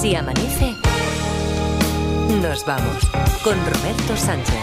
Si amanece, nos vamos con Roberto Sánchez.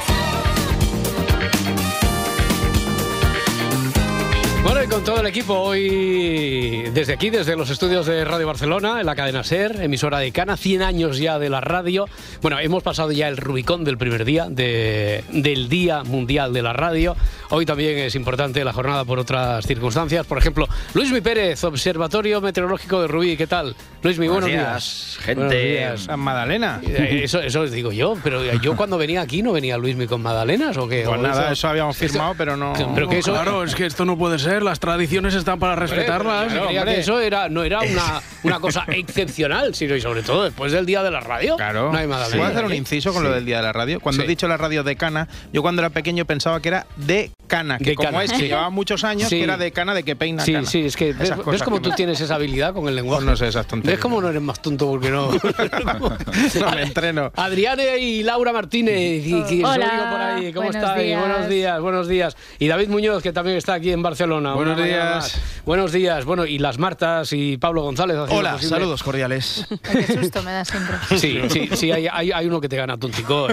Bueno, y con todo el equipo hoy, desde aquí, desde los estudios de Radio Barcelona, en la cadena SER, emisora de Cana, 100 años ya de la radio. Bueno, hemos pasado ya el Rubicón del primer día, de- del Día Mundial de la Radio. Hoy también es importante la jornada por otras circunstancias. Por ejemplo, Luis Mi Pérez, Observatorio Meteorológico de Rubí. ¿Qué tal? Luis Mi, buenos, Buenos días. días, gente. Buenos días. San Madalena. Eh, Eso, eso os digo yo, pero yo cuando venía aquí no venía Luismi con Magdalenas o qué. Pues O nada, eso habíamos firmado, pero no. Pero que eso, Claro, es que esto no puede ser. Las tradiciones están para respetarlas. Que eso era, no era una, una cosa excepcional, sino y sobre todo después del día de la radio. Claro. No hay Magdalena. ¿Puedo hacer un inciso con lo del día de la radio? Cuando Sí. he dicho la radio de Cana, yo cuando era pequeño pensaba que era de Cana, que De como Cana, es sí. que llevaba muchos años, Sí. que era de Cana, de que peina Sí, Cana. sí, es que ves, Esas ves cosas cómo tú me- tienes esa habilidad con el lenguaje. No sé, esas tonterías. ¿Ves cómo no eres más tonto porque no? No me entreno. Adriane y Laura Martínez, y, y os Hola, oigo por ahí. ¿Cómo buenos estáis? días. Buenos días, buenos días. Y David Muñoz, que también está aquí en Barcelona. Buenos días. más. Buenos días. Bueno, y las Martas y Pablo González. Hola, posible. saludos cordiales. Qué susto me da siempre. Sí, sí, sí, hay, hay, hay uno que te gana tontico.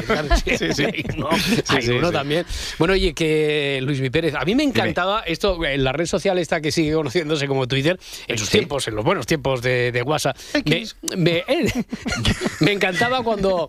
Sí, sí. Hay uno, hay uno también. Bueno, oye, que Luis Mi Pérez, a mí me encantaba esto en la red social esta que sigue conociéndose como Twitter, en sus Sí. tiempos, en los buenos tiempos de, de WhatsApp. Me, me- eh, me encantaba cuando.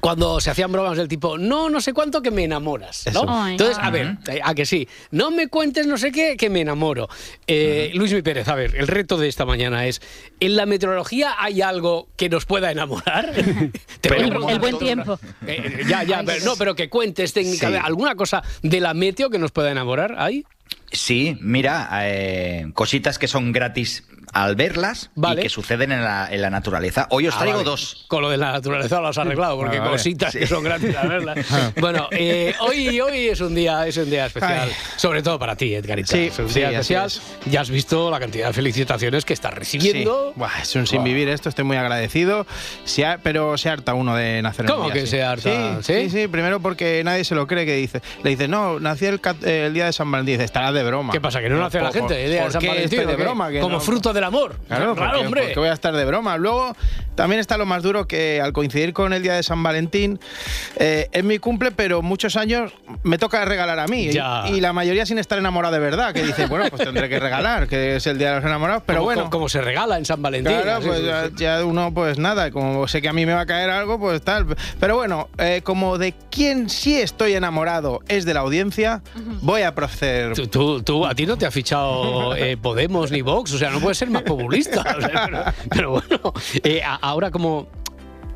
Cuando se hacían bromas del tipo, no, no sé cuánto que me enamoras, ¿no? Ay. Entonces, a ver, eh, a que sí, no me cuentes no sé qué que me enamoro. Eh, Luis Mi Pérez, a ver, el reto de esta mañana es, ¿en la meteorología hay algo que nos pueda enamorar? Te voy a El- preguntar el buen tiempo. Eh, ya, ya, Ay, pero, no, pero que cuentes técnicamente Sí. alguna cosa de la meteo que nos pueda enamorar, ¿hay? Sí, mira, eh, cositas que son gratis al verlas Vale. y que suceden en la, en la naturaleza. Hoy os Ah, traigo vale. dos. Con lo de la naturaleza lo has arreglado, porque Ah, vale. cositas que son gratis a verlas. bueno, eh, hoy, hoy es un día, es un día especial, Ay. sobre todo para ti, Edgarita. Sí, es un sí, día especial. es. Ya has visto la cantidad de felicitaciones que estás recibiendo. Sí. Buah, es un sin vivir esto, estoy muy agradecido. Se ha- pero se harta uno de nacer en ¿Cómo un día que así. se harta? Sí, ¿Sí? sí, sí, primero porque nadie se lo cree que dice. Le dice, no, nací el, eh, el día de San Valentín. Dice, estarás de broma. ¿Qué pasa? ¿Que no lo hace la gente? el día de ¿por San Valentín, estoy ¿o de broma? Que Como no- fruto del amor. Claro, claro, porque, hombre. porque voy a estar de broma. Luego también está lo más duro que al coincidir con el día de San Valentín eh, es mi cumple, pero muchos años me toca regalar a mí. Ya. Y, y la mayoría sin estar enamorado de verdad, que dice, bueno, pues tendré que regalar, que es el día de los enamorados. Pero bueno, como, se regala en San Valentín. Claro, pues sí, ya, sí. ya uno, pues nada, como sé que a mí me va a caer algo, pues tal. Pero bueno, eh, como de quien sí estoy enamorado es de la audiencia, voy a proceder. Tú, tú, tú- a ti no te ha fichado eh, Podemos ni Vox, o sea, no puedes ser más populista. pero, pero bueno, eh, ahora como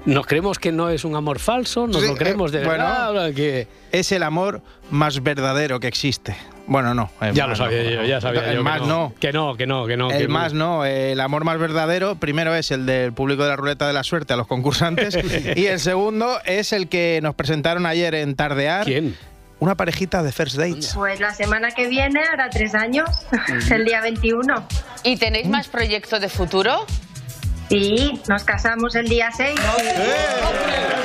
nos creemos que no es un amor falso, nos Sí, lo creemos de eh, bueno. verdad, ahora que Es el amor más verdadero que existe. Bueno, no. el ya lo sabía no. yo, ya sabía El yo. más que no. Que no, que no, que no. que El más no, el amor más verdadero, primero es el del público de la ruleta de la suerte a los concursantes y el segundo es el que nos presentaron ayer en Tardear, ¿Quién? Una parejita de first dates. Pues la semana que viene, hará tres años, el día 21. ¿Y tenéis más proyectos de futuro? Sí, nos casamos el día 6. ¡Eh!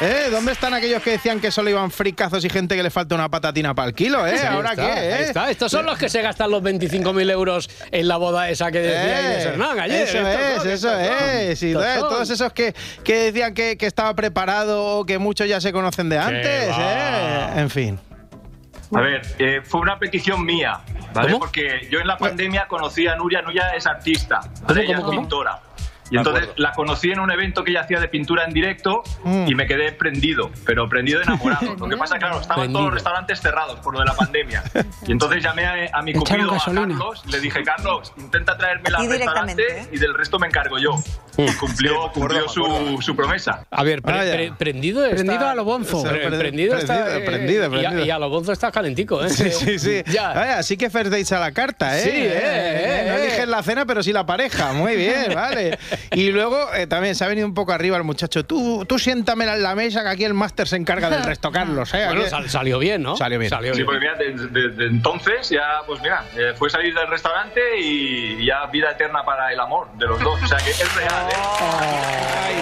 ¿Listo, eh? ¿Dónde están aquellos que decían que solo iban fricazos y gente que le falta una patatina para el kilo, eh? Sí, ¿Ahora está, qué, eh? ahí está. Estos son los que se gastan los 25.000 euros en la boda esa que decía Eh, Hernán ayer. Eso es, son, eso son. es. Y eh, todos esos que, que decían que, que estaba preparado o que muchos ya se conocen de antes, eh. En fin. A ver, eh, fue una petición mía, ¿vale? ¿Cómo? Porque yo en la pandemia conocí a Nuria. Nuria es artista, ¿Cómo, ¿vale? Ella cómo, es cómo? pintora. Y entonces la conocí en un evento que ella hacía de pintura en directo Mm. y me quedé prendido, pero prendido de enamorado. Lo que pasa, claro, estaban Prendido. todos los restaurantes cerrados por lo de la pandemia. Y entonces llamé a, a mi cupido, a gasolina. Carlos, le dije, Carlos, intenta traérmela A ti al restaurante directamente, y del resto me encargo yo. Y cumplió, cumplió su, su promesa. A ver, pre- pre- prendido está... Prendido a lo bonzo. Pre- Pre- prendido está... prendido, eh, prendido, y a- prendido. Y, a, lo bonzo está calentico, ¿eh? Sí, sí, sí. Ya. Vaya, sí que first dates a la carta, ¿eh? Sí, eh, eh, No eh. eliges la cena, pero sí la pareja. Muy bien, vale. Y luego eh, también se ha venido un poco arriba el muchacho. Tú, tú siéntamela en la mesa, que aquí el máster se encarga del resto, Carlos, ¿eh? Bueno, sal- salió bien, ¿no? Salió bien. Salió Sí, bien. porque mira, desde desde entonces ya, pues mira, eh, fue salir del restaurante y ya vida eterna para el amor de los dos. O sea que es real, ¿eh? Ay,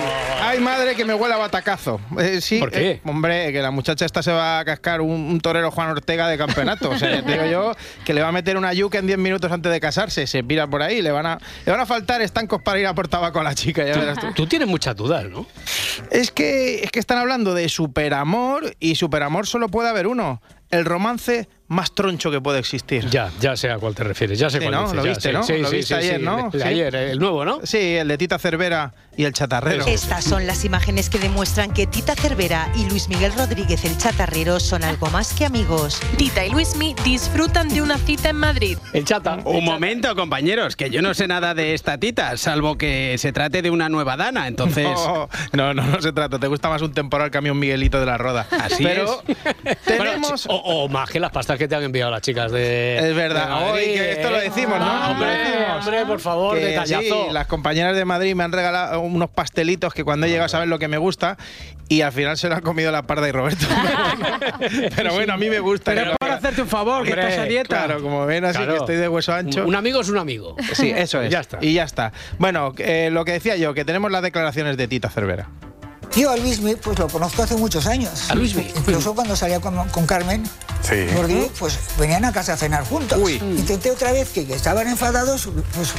Ay, madre, que me huele a batacazo. Eh, sí, ¿Por qué? eh, hombre, que la muchacha esta se va a cascar un, un torero Juan Ortega de campeonato. O sea, ya te digo yo que le va a meter una yuca en 10 minutos antes de casarse. Se pira por ahí. Le van a, le van a faltar estancos para ir a por a la chica, ya verás tú. Tú tienes muchas dudas, ¿no? Es que, es que están hablando de superamor y superamor solo puede haber uno. El romance más troncho que puede existir. Ya, ya sé a cuál te refieres. Ya sé Sí, cuál ¿no? dices, Lo viste. ¿no? Sí, Lo sí, viste sí, ayer, sí, ¿no? el ayer, el nuevo, ¿no? Sí, el de Tita Cervera y el chatarrero. Estas son las imágenes que demuestran que Tita Cervera y Luis Miguel Rodríguez el Chatarrero son algo más que amigos. Tita y Luismi disfrutan de una cita en Madrid. El chata. Un momento, compañeros, que yo no sé nada de esta tita, salvo que se trate de una nueva dana, entonces... No, no, no, no se trata. Te gusta más un temporal que a mí un Miguelito de la Roda. Así Pero tenemos... Bueno, o, o más que las pastas que te han enviado las chicas de. Es verdad. de Hoy, que esto lo ¿eh? decimos, ¿no? Ah, hombre, hombre, por favor, Que detallazo. sí, las compañeras de Madrid me han regalado unos pastelitos que cuando he llegado saben lo que me gusta y al final se lo han comido la parda y Roberto. Pero bueno, a mí me gusta. Pero por hacerte un favor, que estás a dieta. Claro, como ven así Claro. que estoy de hueso ancho. Un amigo es un amigo. Sí, eso es. Ya está. Y ya está. Bueno, eh, lo que decía yo, que tenemos las declaraciones de Tita Cervera. Yo a Luismi pues lo conozco hace muchos años. ¿A Luismi? Incluso cuando salía con, con Carmen. Porque pues venían a casa a cenar juntos. Uy. Intenté otra vez que, que estaban enfadados, pues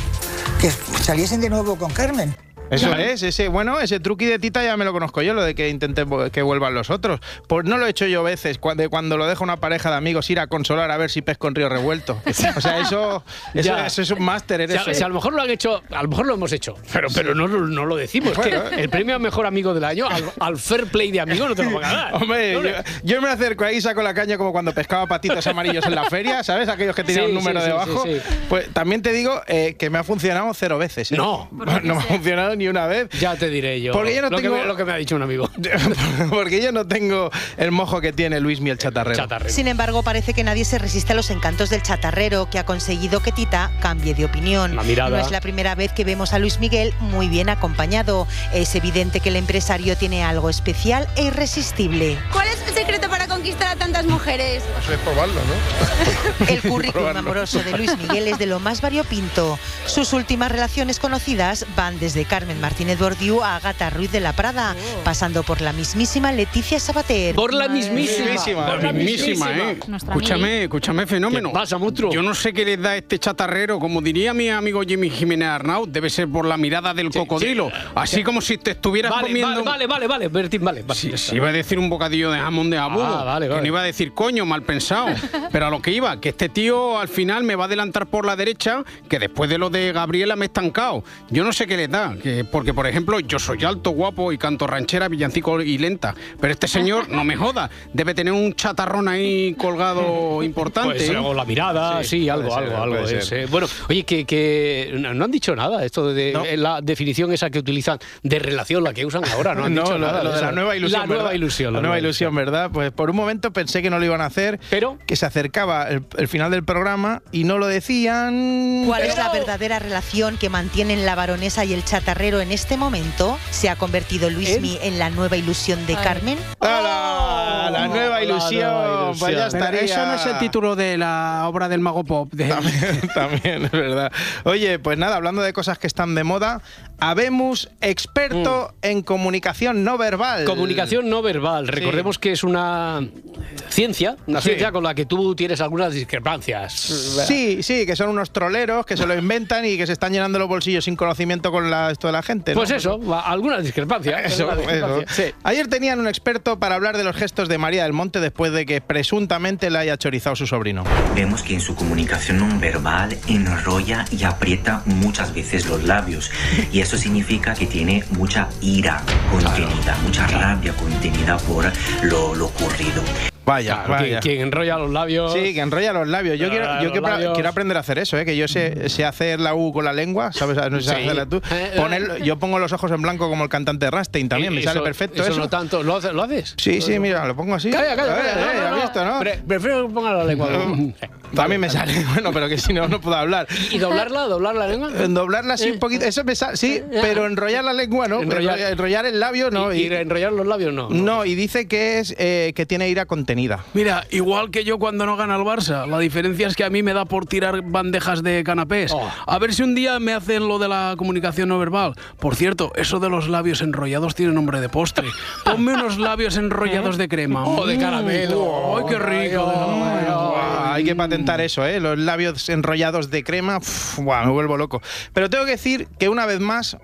que saliesen de nuevo con Carmen. Eso es, ese, bueno, ese truqui de Tita ya me lo conozco yo, lo de que intenten vo- que vuelvan los otros. Pues no lo he hecho yo veces, cuando, cuando lo deja una pareja de amigos ir a consolar a ver si pesco en río revuelto. O sea, eso, eso, Ya. eso es un máster en Si a, eso. si a lo mejor lo han hecho, a lo mejor lo hemos hecho, pero, pero no, lo- no lo decimos. que Bueno, el premio a mejor amigo del año, al, al fair play de amigo, no te lo van a dar. Hombre, yo, yo me acerco ahí, saco la caña como cuando pescaba patitos amarillos en la feria, ¿sabes? Aquellos que tenían Sí, un número sí, sí, sí. Pues también te digo eh, que me ha funcionado cero veces. ¿eh? No. no me ha funcionado ni una vez. Ya te diré yo. Porque yo no lo, tengo- que me, lo que me ha dicho un amigo. Porque yo no tengo el mojo que tiene Luis el chatarrero. Chatarrero. Sin embargo, parece que nadie se resiste a los encantos del chatarrero, que ha conseguido que Tita cambie de opinión. La mirada. No es la primera vez que vemos a Luis Miguel muy bien acompañado. Es evidente que el empresario tiene algo especial e irresistible. ¿Cuál es el secreto para conquistar a tantas mujeres? Eso es probarlo, ¿no? El currículum amoroso de Luis Miguel es de lo más variopinto. Sus últimas relaciones conocidas van desde Carmen Martínez Bordiú a Agatha Ruiz de la Prada, pasando por la mismísima Leticia Sabater. Por la mismísima. Mismísima. Por la Mismísima, ¿eh? Nuestra Escúchame, escúchame, fenómeno. ¿Qué pasa, monstruo? Yo no sé qué les da este chatarrero, como diría mi amigo Jimmy Jiménez Arnaud, debe ser por la mirada del cocodrilo. Así como si te estuvieras Vale, comiendo... vale, vale, vale, vale, Bertín, vale. vale, Sí, está. iba a decir un bocadillo de jamón de abudo. Ah, vale, que no iba a decir coño, mal pensado. Pero a lo que iba, que este tío al final me va a adelantar por la derecha, que después de lo de Gabriela me he estancado. Yo no sé qué le da, que, porque por ejemplo, yo soy alto, guapo y canto ranchera, villancico y lenta. Pero este señor, no me joda, debe tener un chatarrón ahí colgado importante. Pues, ¿eh? o la mirada, sí, Sí, algo, ser, algo, algo eh. Bueno, oye, que, que no han dicho nada, esto de No. eh, la definición esa que utilizan de relación, la que usan ahora, no han No, dicho lo, nada. lo de la nueva ilusión. La nueva ¿verdad? ilusión. La nueva ilusión, ¿verdad? Pues por un momento pensé que no lo iban a hacer, Pero- que se acercaba el, el final del programa y no lo decían. ¿Cuál es la verdadera relación que mantienen la baronesa y el en este momento? ¿Se ha convertido Luismi en la nueva ilusión de Carmen? ¡Hala! La nueva la ilusión. nueva Pues ya ilusión. Pero estaría. eso no es el título de la obra del mago pop. de- También, también, es verdad. Oye, pues nada, hablando de cosas que están de moda, habemos experto en comunicación no verbal. Comunicación no verbal. Recordemos que es una ciencia, una Sí. ciencia con la que tú tienes algunas discrepancias. Sí, sí, que son unos troleros que se lo inventan y que se están llenando los bolsillos sin conocimiento con la, esto de la gente. ¿no? Pues eso, algunas discrepancias. Eso, algunas discrepancias. eso. Sí. Ayer tenían un experto para hablar de los gestos de María del Monte después de que presuntamente le haya chorizado su sobrino. Vemos que en su comunicación no verbal enrolla y aprieta muchas veces los labios. Y eso significa que tiene mucha ira contenida, mucha rabia contenida por lo, lo ocurrido. Vaya, Claro, vaya. quien enrolla los labios. Sí, que enrolla los labios. Yo, quiero, yo los quiero, labios. quiero aprender a hacer eso, ¿eh? que yo sé, sé hacer la U con la lengua, ¿sabes? No sé Sí. hacerla tú. Eh, Poner- yo pongo los ojos en blanco como el cantante Rastein también, me Eso- sale perfecto eso. eso. no tanto. ¿Lo haces? ¿Lo haces? Sí, sí, mira, lo pongo así. Calla, calla, A ver, calla. eh, No, no, ¿has no. visto, no? Pre- prefiero que ponga la lengua. También me sale, bueno, pero que si no, no puedo hablar. ¿Y doblarla? ¿Doblar la lengua? En doblarla así un poquito, eso me sale, sí, pero enrollar la lengua no, Enrollar- enrollar, el labio no. ¿Y, y enrollar los labios no? No, y dice que es eh, que tiene ira contenida. Mira, igual que yo cuando no gana el Barça, la diferencia es que a mí me da por tirar bandejas de canapés. Oh. A ver si un día me hacen lo de la comunicación no verbal. Por cierto, eso de los labios enrollados tiene nombre de postre. Ponme unos labios enrollados de crema. O de caramelo. ¡Ay, qué rico! Buah, hay que patentar eso, ¿eh? Los labios enrollados de crema, uf, me vuelvo loco. Pero tengo que decir que una vez más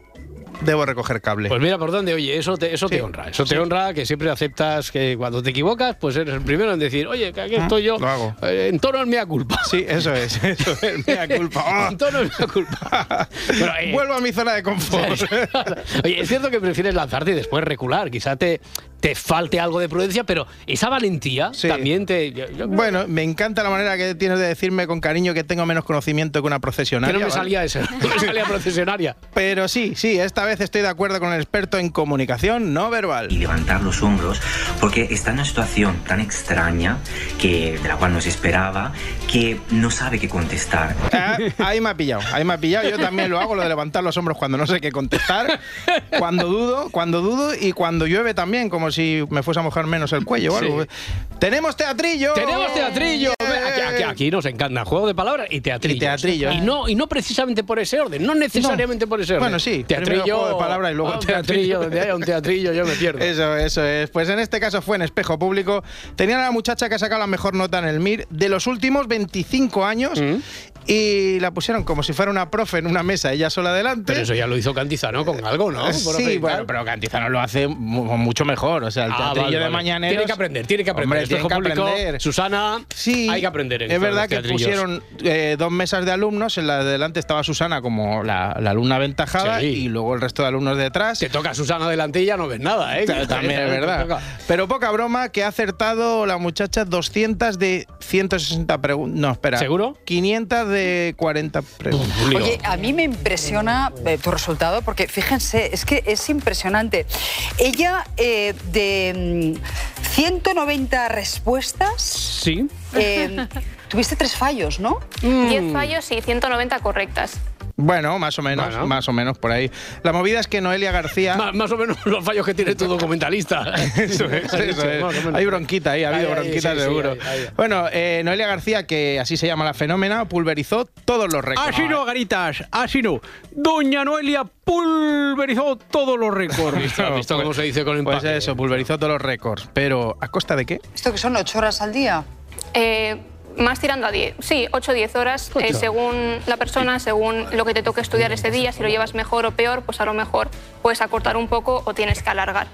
debo recoger cable. Pues mira por dónde, oye, eso te, eso te honra. Eso te honra que siempre aceptas que cuando te equivocas, pues eres el primero en decir, oye, que aquí estoy yo. Lo hago. eh, en tono en mea culpa. Sí, eso es, eso es, mea culpa. ¡Ah! en tono en mea culpa. Eh, Vuelvo a mi zona de confort. Oye, es cierto que prefieres lanzarte y después recular. Quizá te, te falte algo de prudencia, pero esa valentía Sí. también te. yo- yo- Bueno, me encanta la manera que tienes de decirme con cariño que tengo menos conocimiento que una que procesionaria. no me ¿vale? salía eso, no me salía procesionaria. Pero sí, sí, esta vez estoy de acuerdo con el experto en comunicación no verbal. y levantar los hombros porque está en una situación tan extraña que de la cual no se esperaba que no sabe qué contestar. Ah, ahí me ha pillado, ahí me ha pillado. Yo también lo hago, lo de levantar los hombros cuando no sé qué contestar, cuando dudo, cuando dudo y cuando llueve también, como si me fuese a mojar menos el cuello o algo. ¡Tenemos teatrillo! Tenemos teatrillo. Aquí, aquí- aquí nos encanta juego de palabras y teatrillo. Y teatrillo. Y no, y no precisamente por ese orden, no necesariamente por ese orden. Bueno, sí, Teatrillo. primero juego de palabras y luego ah, teatrillo. Donde haya un teatrillo, yo me pierdo. Eso, eso es. Pues en este caso fue en espejo público. Tenían a la muchacha que ha sacado la mejor nota en el MIR de los últimos 25 años Mm. Y la pusieron como si fuera una profe en una mesa, ella sola delante. Pero eso ya lo hizo Cantizano con algo, ¿no? Por Sí, bueno, pero Cantizano lo hace mu- mucho mejor. O sea, el Ah, teatrillo vale, de vale. mañaneros. Tiene que aprender, tiene que aprender. Hombre, tiene que público, aprender. Susana, Sí, hay que aprender. en Es verdad que pusieron eh, dos mesas de alumnos. En la de delante estaba Susana como la, la alumna aventajada Sí. y luego el resto de alumnos detrás. Te toca Susana delante y ya no ves nada, ¿eh? También es verdad. Pero poca broma que ha acertado la muchacha 200 de 160 preguntas. No, espera. ¿Seguro? 500 de 40 preguntas. Un lío. Oye, a mí me impresiona eh, tu resultado porque fíjense, es que es impresionante. Ella eh, de mm, 190 respuestas, Sí. eh, tuviste tres fallos, ¿no? 10 fallos y 190 correctas. Bueno, más o menos, Bueno. más o menos por ahí. La movida es que Noelia García. Más, más o menos los fallos que tiene tu documentalista. Eso es, eso es. Más o menos. Hay bronquita ahí, ha habido bronquita sí, sí, seguro. ahí, ahí. Bueno, eh, Noelia García, que así se llama la fenómena, pulverizó todos los récords. Así no, Garitas, así no. Doña Noelia pulverizó todos los récords. ¿Visto, has visto cómo se dice con Pues empaque? eso, pulverizó todos los récords. Pero, ¿a costa de qué? ¿Esto que son ocho horas al día? Eh, más tirando a 10. Sí, 8 o 10 horas, eh, según la persona, según lo que te toque estudiar ese día. Si lo llevas mejor o peor, pues a lo mejor puedes acortar un poco o tienes que alargar.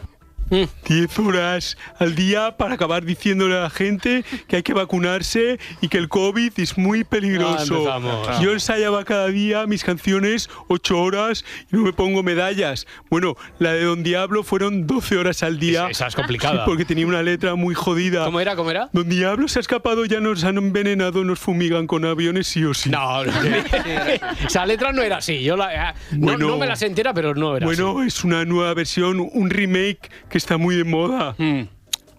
10 horas al día para acabar diciéndole a la gente que hay que vacunarse y que el COVID es muy Ah, peligroso. empezamos. Yo ensayaba cada día mis canciones 8 horas y no me pongo medallas. Bueno, la de Don Diablo fueron 12 horas al día. Esa- esa es complicada. Sí, porque tenía una letra muy jodida. ¿Cómo era? ¿Cómo era? Don Diablo se ha escapado, ya nos han envenenado, nos fumigan con aviones sí o sí. No, no. esa letra no era así. Yo la, ah, no, Bueno. no me la sé entera, pero no era Bueno, es una nueva versión, un remake que está muy de moda. así.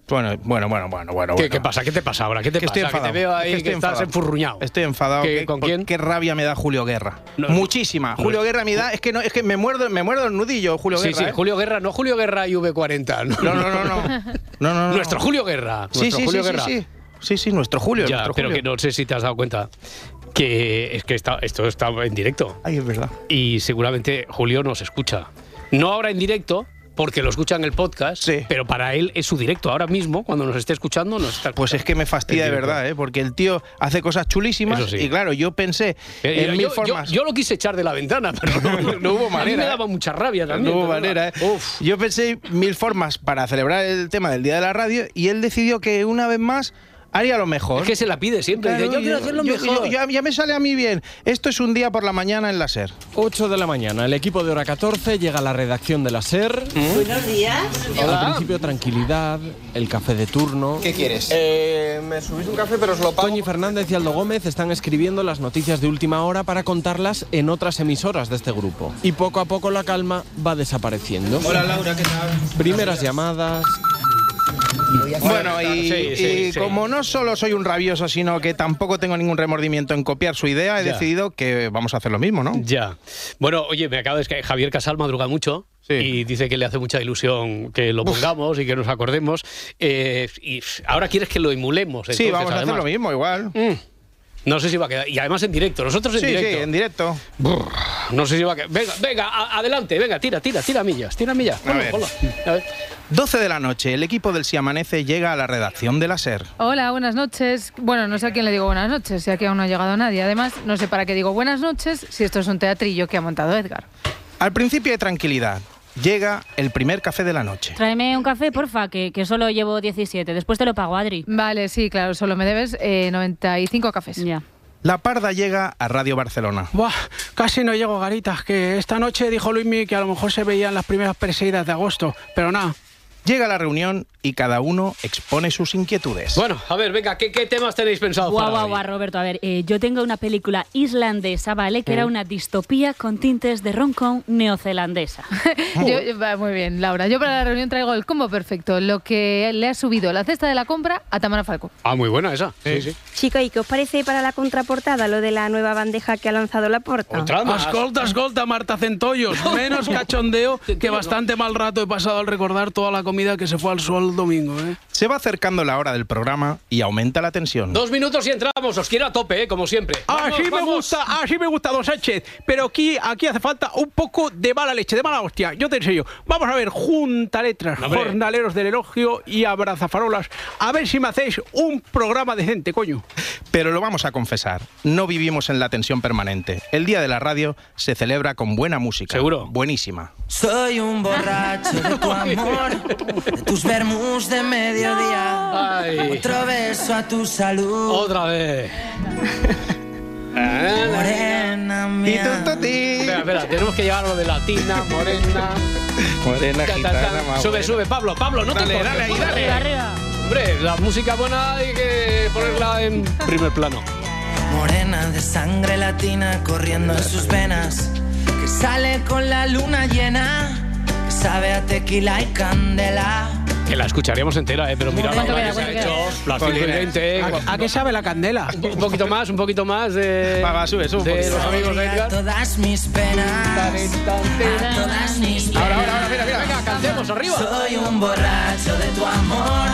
Bueno, bueno, bueno, bueno, bueno. ¿Qué, pasa? ¿Qué te pasa ahora? ¿Qué te Que pasa? estoy enfadado. Que te veo ahí Es que, estoy estás enfadado. enfurruñado. Estoy enfadado. ¿Qué- ¿Qué- con quién? Qué rabia me da Julio Guerra. No, Muchísima. no. Julio Guerra me da. Es que no, es que me muerdo, me muerdo el nudillo, Julio Sí, Guerra. sí, ¿eh? Julio Guerra, no Julio Guerra y V40. No, no, no, no. no, no, no. Nuestro Julio Guerra. Sí, nuestro sí, Julio sí, Guerra. sí, sí. Sí, sí, nuestro Julio. Ya, nuestro pero Julio. que no sé si te has dado cuenta que es que está, esto está en directo Ay, es verdad. y seguramente Julio nos escucha. No ahora en directo, porque lo escucha en el podcast, Sí. pero para él es su directo. Ahora mismo, cuando nos esté escuchando, nos está Pues es que me fastidia de verdad, ¿eh? porque el tío hace cosas chulísimas sí. y claro, yo pensé Eh, en yo, mil formas. yo lo quise echar de la ventana, pero no, No hubo A mí manera, me ¿eh? daba mucha rabia también. no hubo manera, ¿eh? Yo pensé mil formas para celebrar el tema del Día de la Radio y él decidió que una vez más haría lo mejor. Es que se la pide siempre. Claro, dice, yo quiero hacerlo yo- mejor. yo- ya, ya me sale a mí bien. Esto es un día por la mañana en la SER. 8 de la mañana, el equipo de hora 14 llega a la redacción de la SER. Buenos días. Al principio tranquilidad, el café de turno. ¿Qué quieres? Eh, me subís un café pero os lo pago. Toñi Fernández y Aldo Gómez están escribiendo las noticias de última hora para contarlas en otras emisoras de este grupo. Y poco a poco la calma va desapareciendo. Hola Laura, ¿qué tal? Primeras llamadas, Bueno, y, Sí, sí, y sí. como no solo soy un rabioso, sino que tampoco tengo ningún remordimiento en copiar su idea, he Ya. decidido que vamos a hacer lo mismo, ¿no? Ya. Bueno, oye, me acaba de que Javier Casal madruga mucho y dice que le hace mucha ilusión que lo pongamos y que nos acordemos. Eh, y ahora quieres que lo emulemos. Sí, entonces, vamos a hacer lo mismo, igual. No sé si va a quedar. Y además en directo. Nosotros en Sí, directo. sí, en directo. No sé si va a quedar. Venga, venga, a- adelante, venga, tira, tira, tira millas, tira millas. Ponlo, ver. ponlo. A ver. 12 de la noche, el equipo del Si Amanece llega a la redacción de la SER. Hola, buenas noches. Bueno, no sé a quién le digo buenas noches, ya que aún no ha llegado nadie. Además, no sé para qué digo buenas noches si esto es un teatrillo que ha montado Edgar. Al principio de tranquilidad, llega el primer café de la noche. Tráeme un café, porfa, que, que solo llevo 17. Después te lo pago, Adri. Vale, sí, claro, solo me debes eh, 95 cafés. Ya. La Parda llega a Radio Barcelona. Buah, casi no llego, Garitas, que esta noche dijo Luismi que a lo mejor se veían las primeras perseguidas de agosto, pero nada. Llega la reunión y cada uno expone sus inquietudes. Bueno, a ver, venga, ¿qué, qué temas tenéis pensados Guau, para guau, hoy? guau, Roberto. A ver, eh, yo tengo una película islandesa, ¿vale? Que era una distopía con tintes de roncón neozelandesa. Yo- yo- va, muy bien, Laura. Yo para la reunión traigo el combo perfecto, lo que le ha subido la cesta de la compra a Tamara Falco. Ah, muy buena esa. Sí, sí. Chico, ¿y qué os parece para la contraportada lo de la nueva bandeja que ha lanzado la porta? Escolta, escolta, Marta Centollos. Menos cachondeo que bastante mal rato he pasado al recordar toda la comida que se fue al sol el domingo, ¿eh? Se va acercando la hora del programa y aumenta la tensión. Dos minutos y entramos. Os quiero a tope, ¿eh? como siempre. Vamos, Así me gusta, así me gusta, don Sánchez. Pero aquí, aquí hace falta un poco de mala leche, de mala hostia. Yo te enseño. Vamos a ver, junta letras, Hombre. jornaleros del elogio y abrazafarolas. A ver si me hacéis un programa decente, coño. Pero lo vamos a confesar, no vivimos en la tensión permanente. El día de la radio se celebra con buena música. Seguro. Buenísima. Soy un borracho de tu amor, tus vermus de mediodía. Ay. Otro beso a tu salud. Otra vez. Morena mía. Espera, espera, tenemos que llegar a lo de latina, morena. Morena, Ta, ta, ta. gitana, más Sube, buena. sube, Pablo, Pablo, no Dale, te cortes, dale ahí, sube, dale. arriba. Hombre, la música buena hay que ponerla en primer plano. Morena de sangre latina corriendo en sus venas. Que sale con la luna llena. Que sabe a tequila y candela. Que la escucharíamos entera, ¿eh? pero mira la ¿Cuánto hora queda, que se ha cuánto hecho. queda? Las 5 y 20. ¿A, a qué sabe la candela? Un po- poquito más, un poquito más de, Va, va, sube, sube un de los amigos de Edgar. todas mis penas. Todas mis penas. Ahora, ahora, ahora, mira, mira, venga, cantemos arriba. Soy un borracho de tu amor,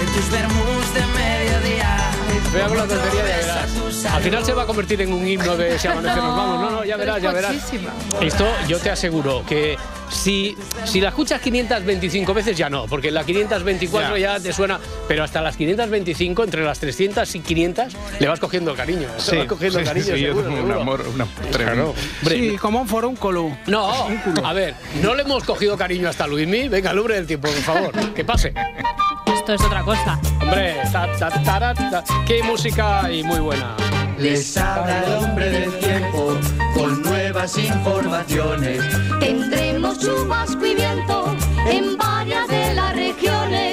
de tus vermus de mediodía. Con la tontería, ya verás. Al final se va a convertir en un himno de Si amanece nos vamos. No, no, ya verás, ya verás. Esto yo te aseguro que si, si la escuchas 525 veces ya no, porque la 524 ya, te suena, pero hasta las 525, entre las 300 y 500, le vas cogiendo cariño. Sí, vas cogiendo sí, cariño, sí, yo seguro, tengo un amor, un tremendo. Hombre, Sí, como un forúnculo. No, a ver, no le hemos cogido cariño hasta Luismi. Venga, lumbre del tiempo, por favor, que pase. Esto es otra cosa. Hombre, ta, ta, ta. qué música y muy buena. Les habla el hombre del tiempo con nuevas informaciones. Tendremos chubasco y viento en varias de las regiones.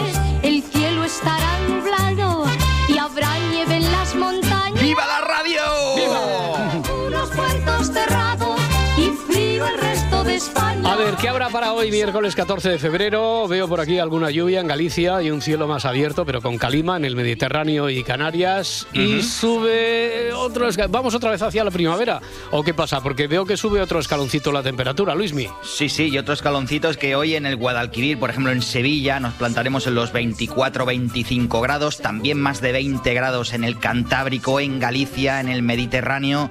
España. A ver, ¿qué habrá para hoy, miércoles 14 de febrero? Veo por aquí alguna lluvia en Galicia y un cielo más abierto, pero con calima en el Mediterráneo y Canarias. Y sube otro esca- ¿Vamos otra vez hacia la primavera? ¿O qué pasa? Porque veo que sube otro escaloncito la temperatura, Luismi. Sí, sí, y otros escaloncitos que hoy en el Guadalquivir, por ejemplo en Sevilla, nos plantaremos en los 24-25 grados, también más de 20 grados en el Cantábrico, en Galicia, en el Mediterráneo.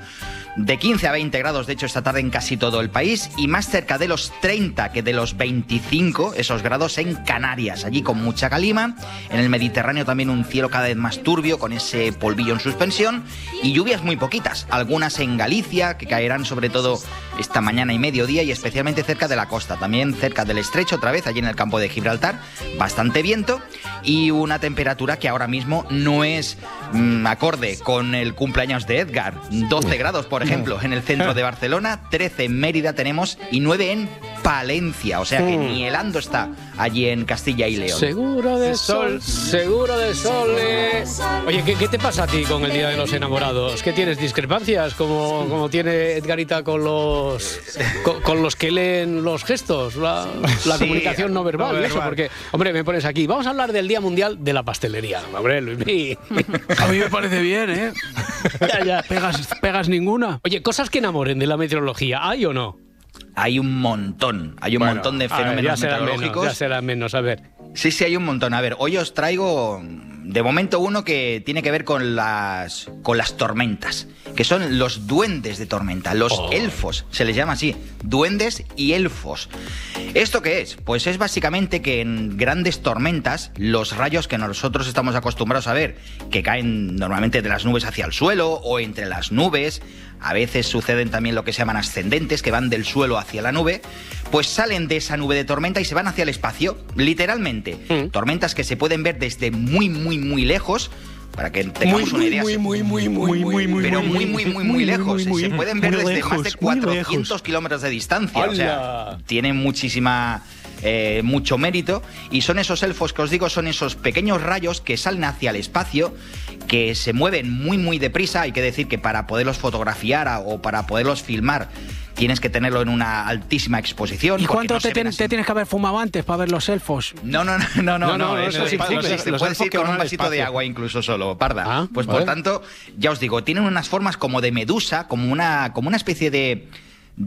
De 15 a 20 grados, de hecho, esta tarde en casi todo el país y más cerca de los 30 que de los 25, esos grados en Canarias, allí con mucha calima. En el Mediterráneo también un cielo cada vez más turbio con ese polvillo en suspensión y lluvias muy poquitas, algunas en Galicia que caerán sobre todo esta mañana y mediodía y especialmente cerca de la costa, también cerca del estrecho otra vez allí en el campo de Gibraltar, bastante viento y una temperatura que ahora mismo no es mm, acorde con el cumpleaños de Edgar, 12 grados por ejemplo en el centro de Barcelona, 13 en Mérida tenemos y 9 en Palencia. O sea que Mm. ni helando está allí en Castilla y León. Seguro de sol, seguro de sol. eh. Oye, ¿qué, qué te pasa a ti con el Día de los Enamorados? ¿Qué tienes discrepancias como, como tiene Edgarita con los con, con los que leen los gestos, la, la Sí, comunicación no verbal, no eso? Porque, hombre, me pones aquí. Vamos a hablar del Día Mundial de la Pastelería. Hombre. A mí me parece bien, ¿eh? ya, ya. Pegas, pegas ninguna. Oye, cosas que enamoren de la meteorología, ¿hay o no? Hay un montón, hay un Bueno, montón de a ver, fenómenos ya será meteorológicos. Menos, ya será menos, a ver. Sí, sí, hay un montón. A ver, hoy os traigo de momento uno que tiene que ver con las, con las tormentas, que son los duendes de tormenta, los Oh. elfos, se les llama así, duendes y elfos. ¿Esto qué es? Pues es básicamente que en grandes tormentas, los rayos que nosotros estamos acostumbrados a ver, que caen normalmente de las nubes hacia el suelo o entre las nubes, a veces suceden también lo que se llaman ascendentes, que van del suelo hacia la nube, pues salen de esa nube de tormenta y se van hacia el espacio, literalmente. Tormentas que se pueden ver desde muy, muy, muy lejos. Para que tengamos una idea. se- muy, muy, muy, muy, muy, pero muy, muy, muy, muy lejos. muy, se muy, pueden ver muy desde lejos, más de muy 400 lejos. kilómetros de distancia. O sea, tienen muchísima. eh, mucho mérito y son esos elfos que os digo son esos pequeños rayos que salen hacia el espacio que se mueven muy muy deprisa hay que decir que para poderlos fotografiar a- o para poderlos filmar tienes que tenerlo en una altísima exposición ¿Y cuánto no te, tienes que haber fumado antes para ver los elfos? No, no, no, no, no, No, eso es imposible. sí, puedes ir con un vasito de agua incluso solo, parda. Ah, pues vale. por tanto, ya os digo, tienen unas formas como de medusa, como una, como una especie de...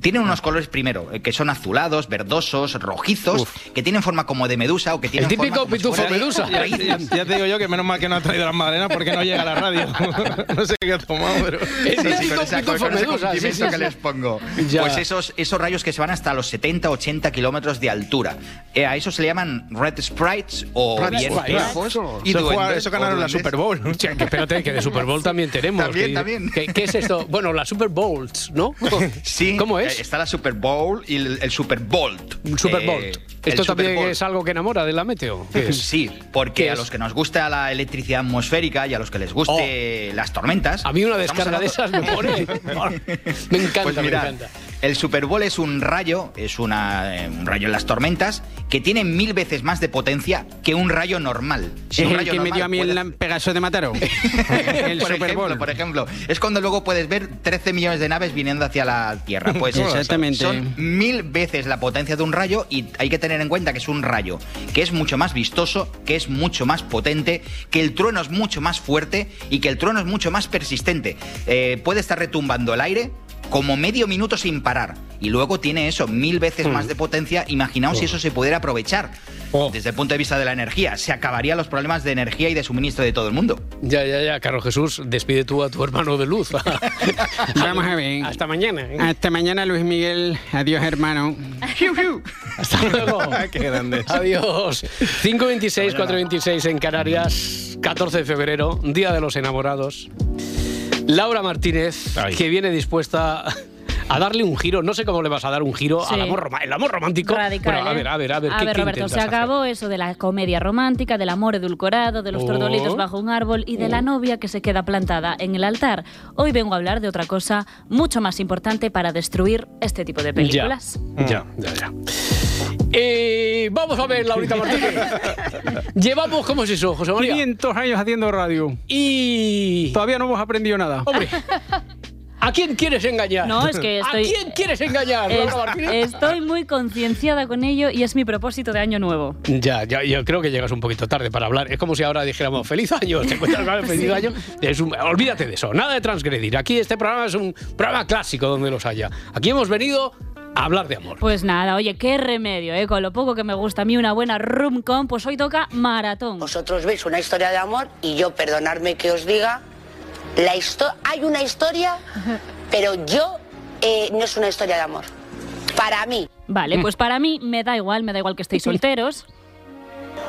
Tienen unos colores primero, eh, que son azulados, verdosos, rojizos, que tienen forma como de medusa o que tienen típico forma pitufo medusa. Ya, ya- ya te digo yo que menos mal que no ha traído las magdalenas porque no llega a la radio. no sé qué ha tomado, pero... El Sí, sí, típico esa- pitufo con ese medusa, sí, condimento sí, que sí. les pongo. Ya. Pues esos, esos rayos que se van hasta los 70, 80 kilómetros de altura. Eh, a eso se le llaman red sprites o Red bien sprites. elfos y Eso, juega- duendes eso o ganaron la. Super Bowl. Che, que espérate, que de Super Bowl también tenemos. También, que- también. que- ¿Qué es esto? Bueno, la Super Bowls, ¿no? Sí, ¿Cómo eh, es? Está la Super Bowl y el, el Super Bolt. Super Eh, Bowl. el ¿Esto también es algo que enamora de la meteo? Sí, porque ¿Qué a los que nos gusta la electricidad atmosférica y a los que les guste las tormentas. Oh. A mí una descarga de esas me pone. me encanta, Pues me mirad, encanta. El Super Bowl es un rayo, es una, eh, un rayo en las tormentas, que tiene mil veces más de potencia que un rayo normal. Si es un el rayo que me normal dio a mí el Pegaso de Mataro. el por Super ejemplo, Bowl. por ejemplo, es cuando luego puedes ver 13 millones de naves viniendo hacia la Tierra. Pues Exactamente. son mil veces la potencia de un rayo y hay que tener en cuenta que es un rayo que es mucho más vistoso, que es mucho más potente, que el trueno es mucho más fuerte y que el trueno es mucho más persistente. Eh, puede estar retumbando el aire como medio minuto sin parar y luego tiene eso mil veces más de potencia. Imaginaos si eso se pudiera aprovechar desde el punto de vista de la energía. Se acabarían los problemas de energía y de suministro de todo el mundo. Ya, ya, ya, Carlos Jesús, despide tú a tu hermano de luz. Vamos a ver. Hasta mañana. ¿eh? Hasta mañana, Luis Miguel. Adiós, hermano. Hasta luego. Qué grande. Adiós. 5.26, 4.26 en Canarias, 14 de febrero, Día de los Enamorados. Laura Martínez, Ay. que viene dispuesta a darle un giro, no sé cómo le vas a dar un giro Sí. al amor, roma- el amor romántico. Radical, Bueno, a ¿eh? ver, a ver, a ver. ¿qué- qué Roberto, se hacer? acabó eso de la comedia romántica, del amor edulcorado, de los Oh. tordolitos bajo un árbol y de la novia que se queda plantada en el altar. Hoy vengo a hablar de otra cosa mucho más importante para destruir este tipo de películas. Ya, ya, ya. Eh, vamos a ver, Laurita Martínez. Llevamos, ¿cómo es eso, José María? 500 años haciendo radio. Y. Todavía no hemos aprendido nada. Hombre, ¿a quién quieres engañar? No, es que estoy- ¿A quién quieres engañar, Es- Laura Martínez? estoy muy concienciada con ello y es mi propósito de año nuevo. Ya, ya, yo creo que llegas un poquito tarde para hablar. Es como si ahora dijéramos feliz año, te encuentras con el feliz año. Es un- olvídate de eso, nada de transgredir. Aquí este programa es un programa clásico donde los haya. Aquí hemos venido a hablar de amor. Pues nada, oye, qué remedio, ¿eh? Con lo poco que me gusta a mí una buena rum-com, pues hoy toca maratón. Vosotros veis una historia de amor y yo, perdonadme que os diga, la histo- hay una historia, pero yo eh, no es una historia de amor. Para mí. Vale, pues para mí me da igual, me da igual que estéis solteros.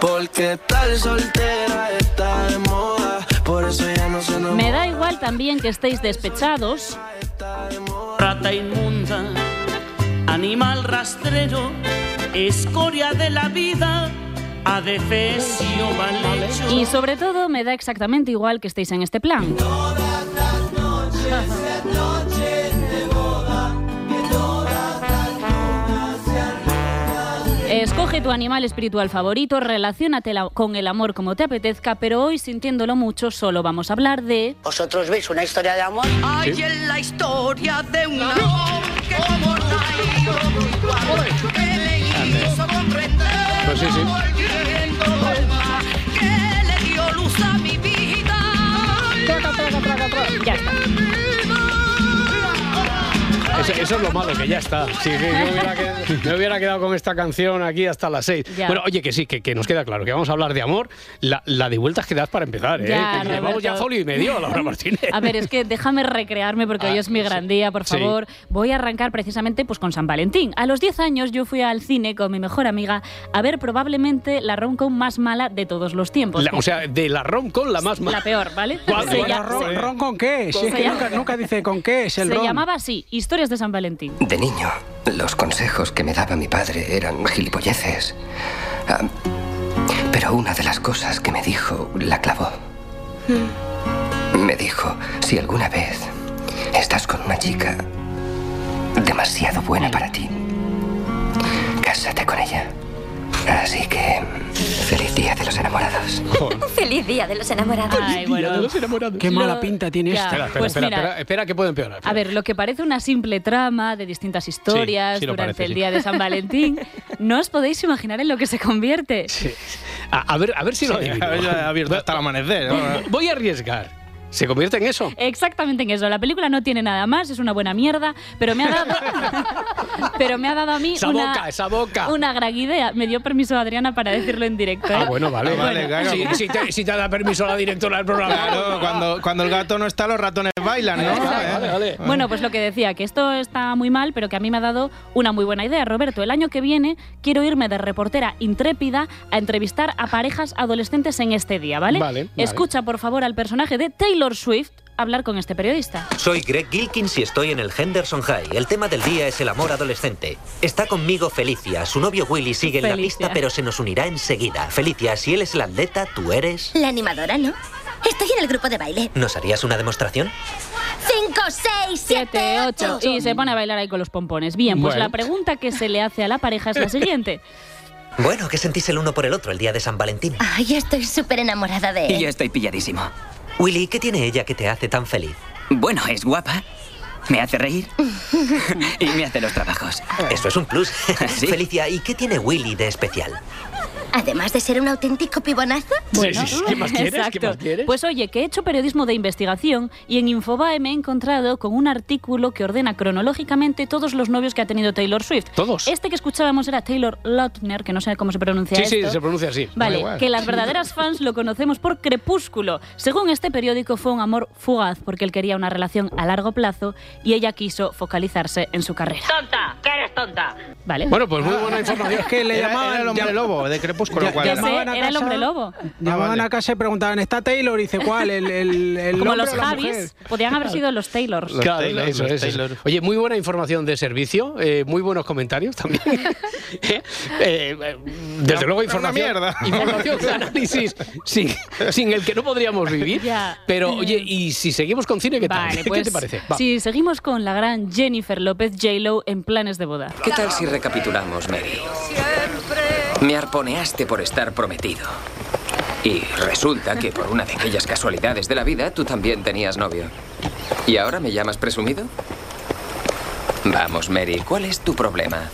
Porque tal soltera está de moda, por eso ya no se Me da igual también que estéis despechados. Rata inmunda, animal rastrero, escoria de la vida, adefesio mal hecho. Y sobre todo me da exactamente igual que estéis en este plan. Escoge tu animal espiritual favorito, relaciónate la- con el amor como te apetezca, pero hoy sintiéndolo mucho solo vamos a hablar de... ¿Vosotros veis una historia de amor? Hay Sí. en la historia de un amor que como Pues sí, sí. volviendo al Eso, eso es lo malo, que ya está. Sí, que yo hubiera qued- me hubiera quedado con esta canción aquí hasta las seis. Ya. Bueno, oye, que sí, que, que nos queda claro, que vamos a hablar de amor. La, la de vueltas que das para empezar, ¿eh? Ya, Que llevamos ya folio y medio, Laura Martínez. A ver, es que déjame recrearme porque hoy es mi gran día, por Sí. favor. Voy a arrancar precisamente pues, con San Valentín. A los 10 años yo fui al cine con mi mejor amiga a ver probablemente la rom-com más mala de todos los tiempos. La- o sea, de la rom con la más mala. La peor, ¿vale? ¿Cuál? Se ¿Cuál? lla- ¿Ron, se- ron con qué? Si es que nunca, nunca dice con qué, es el se ron. llamaba así, Historias de San Valentín. De niño, los consejos que me daba mi padre eran gilipolleces. Ah, pero una de las cosas que me dijo la clavó. Me dijo, si alguna vez estás con una chica demasiado buena para ti, cásate con ella. Así que, feliz día de los enamorados. Feliz día de los enamorados. Ay, bueno. Qué mala pinta tiene esta. Espera, espera, pues espera, mira. espera, espera, que puede empeorar. A ver, lo que parece una simple trama de distintas historias sí lo durante parece, el sí. día de San Valentín, no os podéis imaginar en lo que se convierte. A, a ver, a ver si lo adivino. a ver, ya ha abierto hasta el amanecer. ¿no? Voy a arriesgar. ¿Se convierte en eso? Exactamente en eso. La película no tiene nada más, es una buena mierda, pero me ha dado, pero me ha dado a mí Esa una, boca, esa boca. una gran idea. Me dio permiso Adriana para decirlo en directo. ¿eh? Ah, bueno, vale. Ah, vale, claro. Si, si te, si te da permiso la directora del programa. Claro, cuando, cuando el gato no está, los ratones bailan, ¿no? Vale, vale. Bueno, pues lo que decía, que esto está muy mal, pero que a mí me ha dado una muy buena idea. Roberto, el año que viene quiero irme de reportera intrépida a entrevistar a parejas adolescentes en este día, ¿vale? Vale, vale. Escucha, por favor, al personaje de Taylor Swift hablar con este periodista. Soy Greg Gilkins y estoy en el Henderson High. El tema del día es el amor adolescente. Está conmigo Felicia. Su novio Willy sigue en la Felicia. pista, pero se nos unirá enseguida. Felicia, si él es el atleta, tú eres. La animadora, ¿no? Estoy en el grupo de baile. ¿Nos harías una demostración? 5, 6, 7, 8. Y se pone a bailar ahí con los pompones. Bien, pues Bueno. la pregunta que se le hace a la pareja es la siguiente. Bueno, ¿qué sentís el uno por el otro el día de San Valentín? Ay, estoy súper enamorada de él. estoy pilladísimo. Willy, ¿qué tiene ella que te hace tan feliz? Bueno, es guapa, me hace reír y me hace los trabajos. Eso es un plus. Felicia, ¿y qué tiene Willy de especial? Además de ser un auténtico pibonazo. Bueno, ¿Qué más quieres? ¿Qué exacto. más quieres? Pues oye, que he hecho periodismo de investigación y en Infobae me he encontrado con un artículo que ordena cronológicamente todos los novios que ha tenido Taylor Swift. Todos. Este que escuchábamos era Taylor Lautner, que no sé cómo se pronuncia Sí, sí, esto. se pronuncia así. Vale, que las verdaderas fans lo conocemos por Crepúsculo. Según este periódico fue un amor fugaz porque él quería una relación a largo plazo y ella quiso focalizarse en su carrera. ¡Tonta! ¿Qué eres tonta? Vale. Bueno, pues muy buena información. Es que le llamaban el hombre lobo de Crepúsculo. Ya- ¿cuál Que era? sé, llamaban a era el hombre lobo. Llamaban vale. a casa y preguntaban, ¿está Taylor? Y dice, ¿cuál? ¿El, el, el Como los Javis, podían haber sido los Taylors. Los Claro, Taylor, eso los es. Taylor. Oye, muy buena información de servicio, eh, muy buenos comentarios también. Eh, eh, desde luego Una información, mierda. información de análisis sin, sin el que no podríamos vivir. Ya. Pero oye, y si seguimos con cine, ¿qué tal? Vale, ¿Qué pues te parece? Va. si seguimos con la gran Jennifer López J-Lo en planes de boda. ¿Qué tal si recapitulamos, Mary? Me arponeaste por estar prometido. Y resulta que por una de aquellas casualidades de la vida, tú también tenías novio. ¿Y ahora me llamas presumido? Vamos, Mary, ¿cuál es tu problema?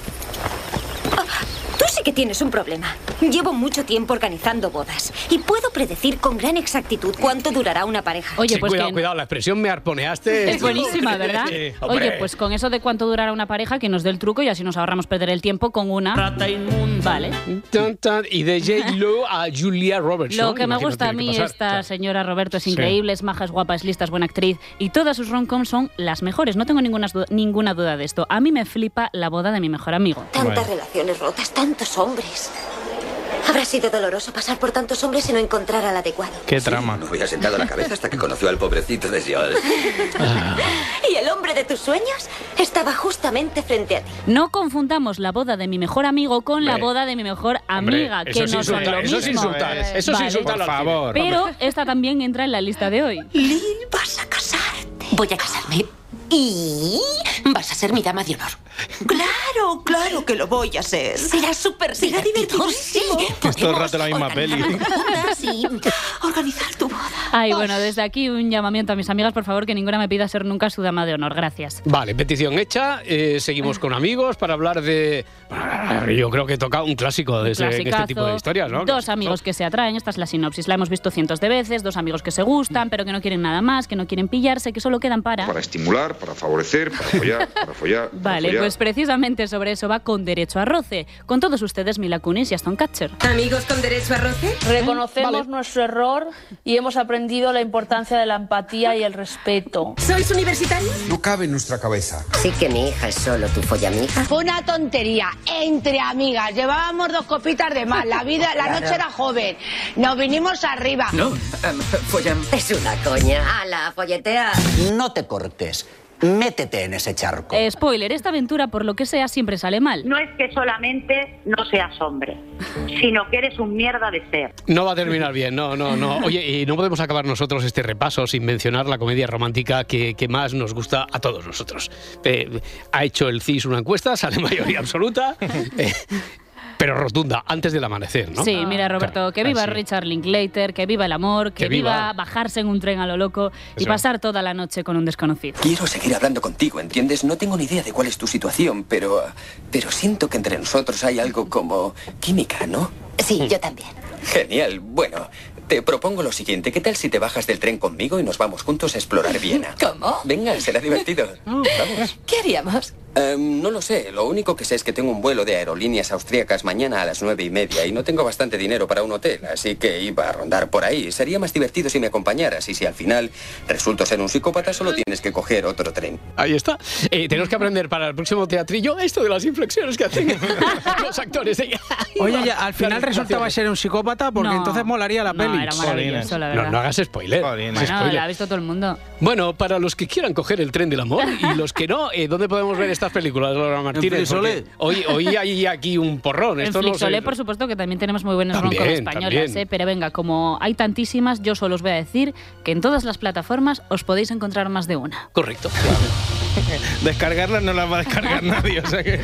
Tú sí que tienes un problema. Llevo mucho tiempo organizando bodas y puedo predecir con gran exactitud cuánto durará una pareja. Oye, Sí, pues cuidado, que- cuidado, la expresión me arponeaste. Es buenísima, ¿verdad? Sí. Oye, pues con eso de cuánto durará una pareja, que nos dé el truco y así nos ahorramos perder el tiempo con una. Vale. Tan, tan, y de J-Lo a Julia Roberts. Lo que me gusta a mí, pasar. esta señora Roberto es Sí. increíble, es maja, es guapa, es lista, es buena actriz y todas sus romcoms son las mejores. No tengo ninguna, ninguna duda de esto. A mí me flipa la boda de mi mejor amigo. Tantas relaciones rotas, tantos hombres. Habrá sido doloroso pasar por tantos hombres y no encontrar al adecuado. Qué trama. No había sentado la cabeza hasta que conoció al pobrecito de Joel. Y el hombre de tus sueños estaba justamente frente a ti. No confundamos la boda de mi mejor amigo con la boda de mi mejor Hombre, amiga, eso que es no son insultar, lo eso es mismo. insultar, eso es insultar Por favor. Pero esta también entra en la lista de hoy. Lil, vas a casarte. Voy a casarme. Y vas a ser mi dama de honor. Claro, claro que lo voy a ser. Será súper Será divertidísimo. Es todo el rato la misma peli. Sí, organizar tu boda. Ay, bueno, desde aquí un llamamiento a mis amigas, por favor, que ninguna me pida ser nunca su dama de honor. Gracias. Vale, petición hecha. eh, seguimos con amigos para hablar de. Yo creo que toca un clásico de ese- en este tipo de historias, ¿no? Dos amigos que se atraen, esta es la sinopsis, la hemos visto cientos de veces, dos amigos que se gustan, pero que no quieren nada más, que no quieren pillarse, que solo quedan para... Para estimular, para favorecer, para follar, para follar. para Vale, follar. pues precisamente sobre eso va con derecho a roce. Con todos ustedes, Mila Kunis y Aston Catcher. ¿Amigos con derecho a roce? Reconocemos nuestro error y hemos aprendido la importancia de la empatía y el respeto. ¿Sois universitarios? No cabe en nuestra cabeza. Sí que mi hija es solo tu follamiga. Fue una tontería entre amigas. Llevábamos dos copitas de más. La vida, la Claro. noche era joven. Nos vinimos arriba. No, follan. Es una coña. A la folletea. No te cortes. Métete en ese charco. Eh, spoiler, esta aventura, por lo que sea, siempre sale mal. No es que solamente no seas hombre, sino que eres un mierda de ser. No va a terminar bien, no, no, no. Oye, y no podemos acabar nosotros este repaso sin mencionar la comedia romántica que, que más nos gusta a todos nosotros. Eh, ha hecho el CIS una encuesta, sale mayoría absoluta, eh, pero rotunda, antes del amanecer, ¿no? Sí, mira Roberto, que viva Ah, sí. Richard Linklater, que viva el amor, que, Que viva. viva bajarse en un tren a lo loco y Eso. pasar toda la noche con un desconocido. Quiero seguir hablando contigo, ¿entiendes? No tengo ni idea de cuál es tu situación, pero. Pero siento que entre nosotros hay algo como. química, ¿no? Sí, yo también. Genial. Bueno, te propongo lo siguiente. ¿Qué tal si te bajas del tren conmigo y nos vamos juntos a explorar Viena? ¿Cómo? Venga, será divertido. Vamos. ¿Qué haríamos? Em, no lo sé. Lo único que sé es que tengo un vuelo de aerolíneas austríacas mañana a las nueve y media y no tengo bastante dinero para un hotel, así que iba a rondar por ahí. Sería más divertido si me acompañaras y si al final resulto ser un psicópata, solo tienes que coger otro tren. Ahí está. Eh, tenemos que aprender para el próximo teatrillo esto de las inflexiones que hacen los actores. Oye, ya, al final resultaba ser un psicópata porque No. entonces molaría la No, peli. era maravilloso, la No, verdad. no hagas spoiler. Bueno, Spoiler. la ha visto todo el mundo. Bueno, para los que quieran coger el tren del amor y los que no, eh, ¿dónde podemos ver estas películas, Laura Martínez? Hoy, hoy hay aquí un porrón. En Esto Flixolé, por supuesto, que también tenemos muy También, roncos españolas, también. ¿eh? pero venga, como hay tantísimas, yo solo os voy a decir que en todas las plataformas os podéis encontrar más de una. Correcto. Descargarlas no las va a descargar nadie, o sea que...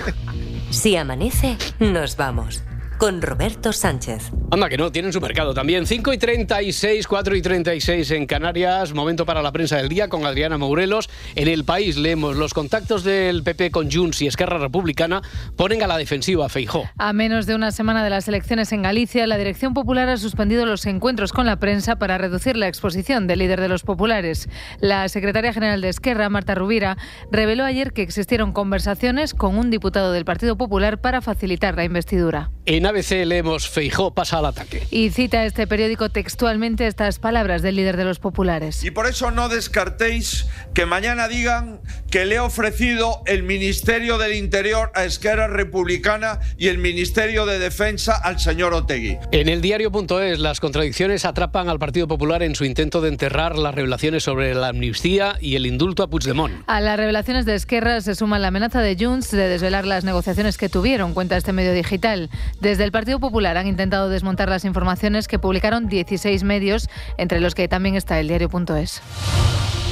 Si amanece, nos vamos. Con Roberto Sánchez. Anda, que no, tienen su mercado también. 5 y 36, 4 y 36 en Canarias. Momento para la prensa del día con Adriana Mourelos. En el país leemos los contactos del PP con Junts y Esquerra Republicana ponen a la defensiva a Feijó. A menos de una semana de las elecciones en Galicia, la Dirección Popular ha suspendido los encuentros con la prensa para reducir la exposición del líder de los populares. La secretaria general de Esquerra, Marta Rubira, reveló ayer que existieron conversaciones con un diputado del Partido Popular para facilitar la investidura. En ABC leemos Feijó pasa al ataque. Y cita este periódico textualmente estas palabras del líder de los populares. Y por eso no descartéis que mañana digan que le he ofrecido el Ministerio del Interior a Esquerra Republicana y el Ministerio de Defensa al señor Otegui. En el diario.es, las contradicciones atrapan al Partido Popular en su intento de enterrar las revelaciones sobre la amnistía y el indulto a Puigdemont. A las revelaciones de Esquerra se suma la amenaza de Junts de desvelar las negociaciones que tuvieron, cuenta este medio digital. Desde el Partido Popular han intentado desmontar las informaciones que publicaron 16 medios, entre los que también está el diario.es.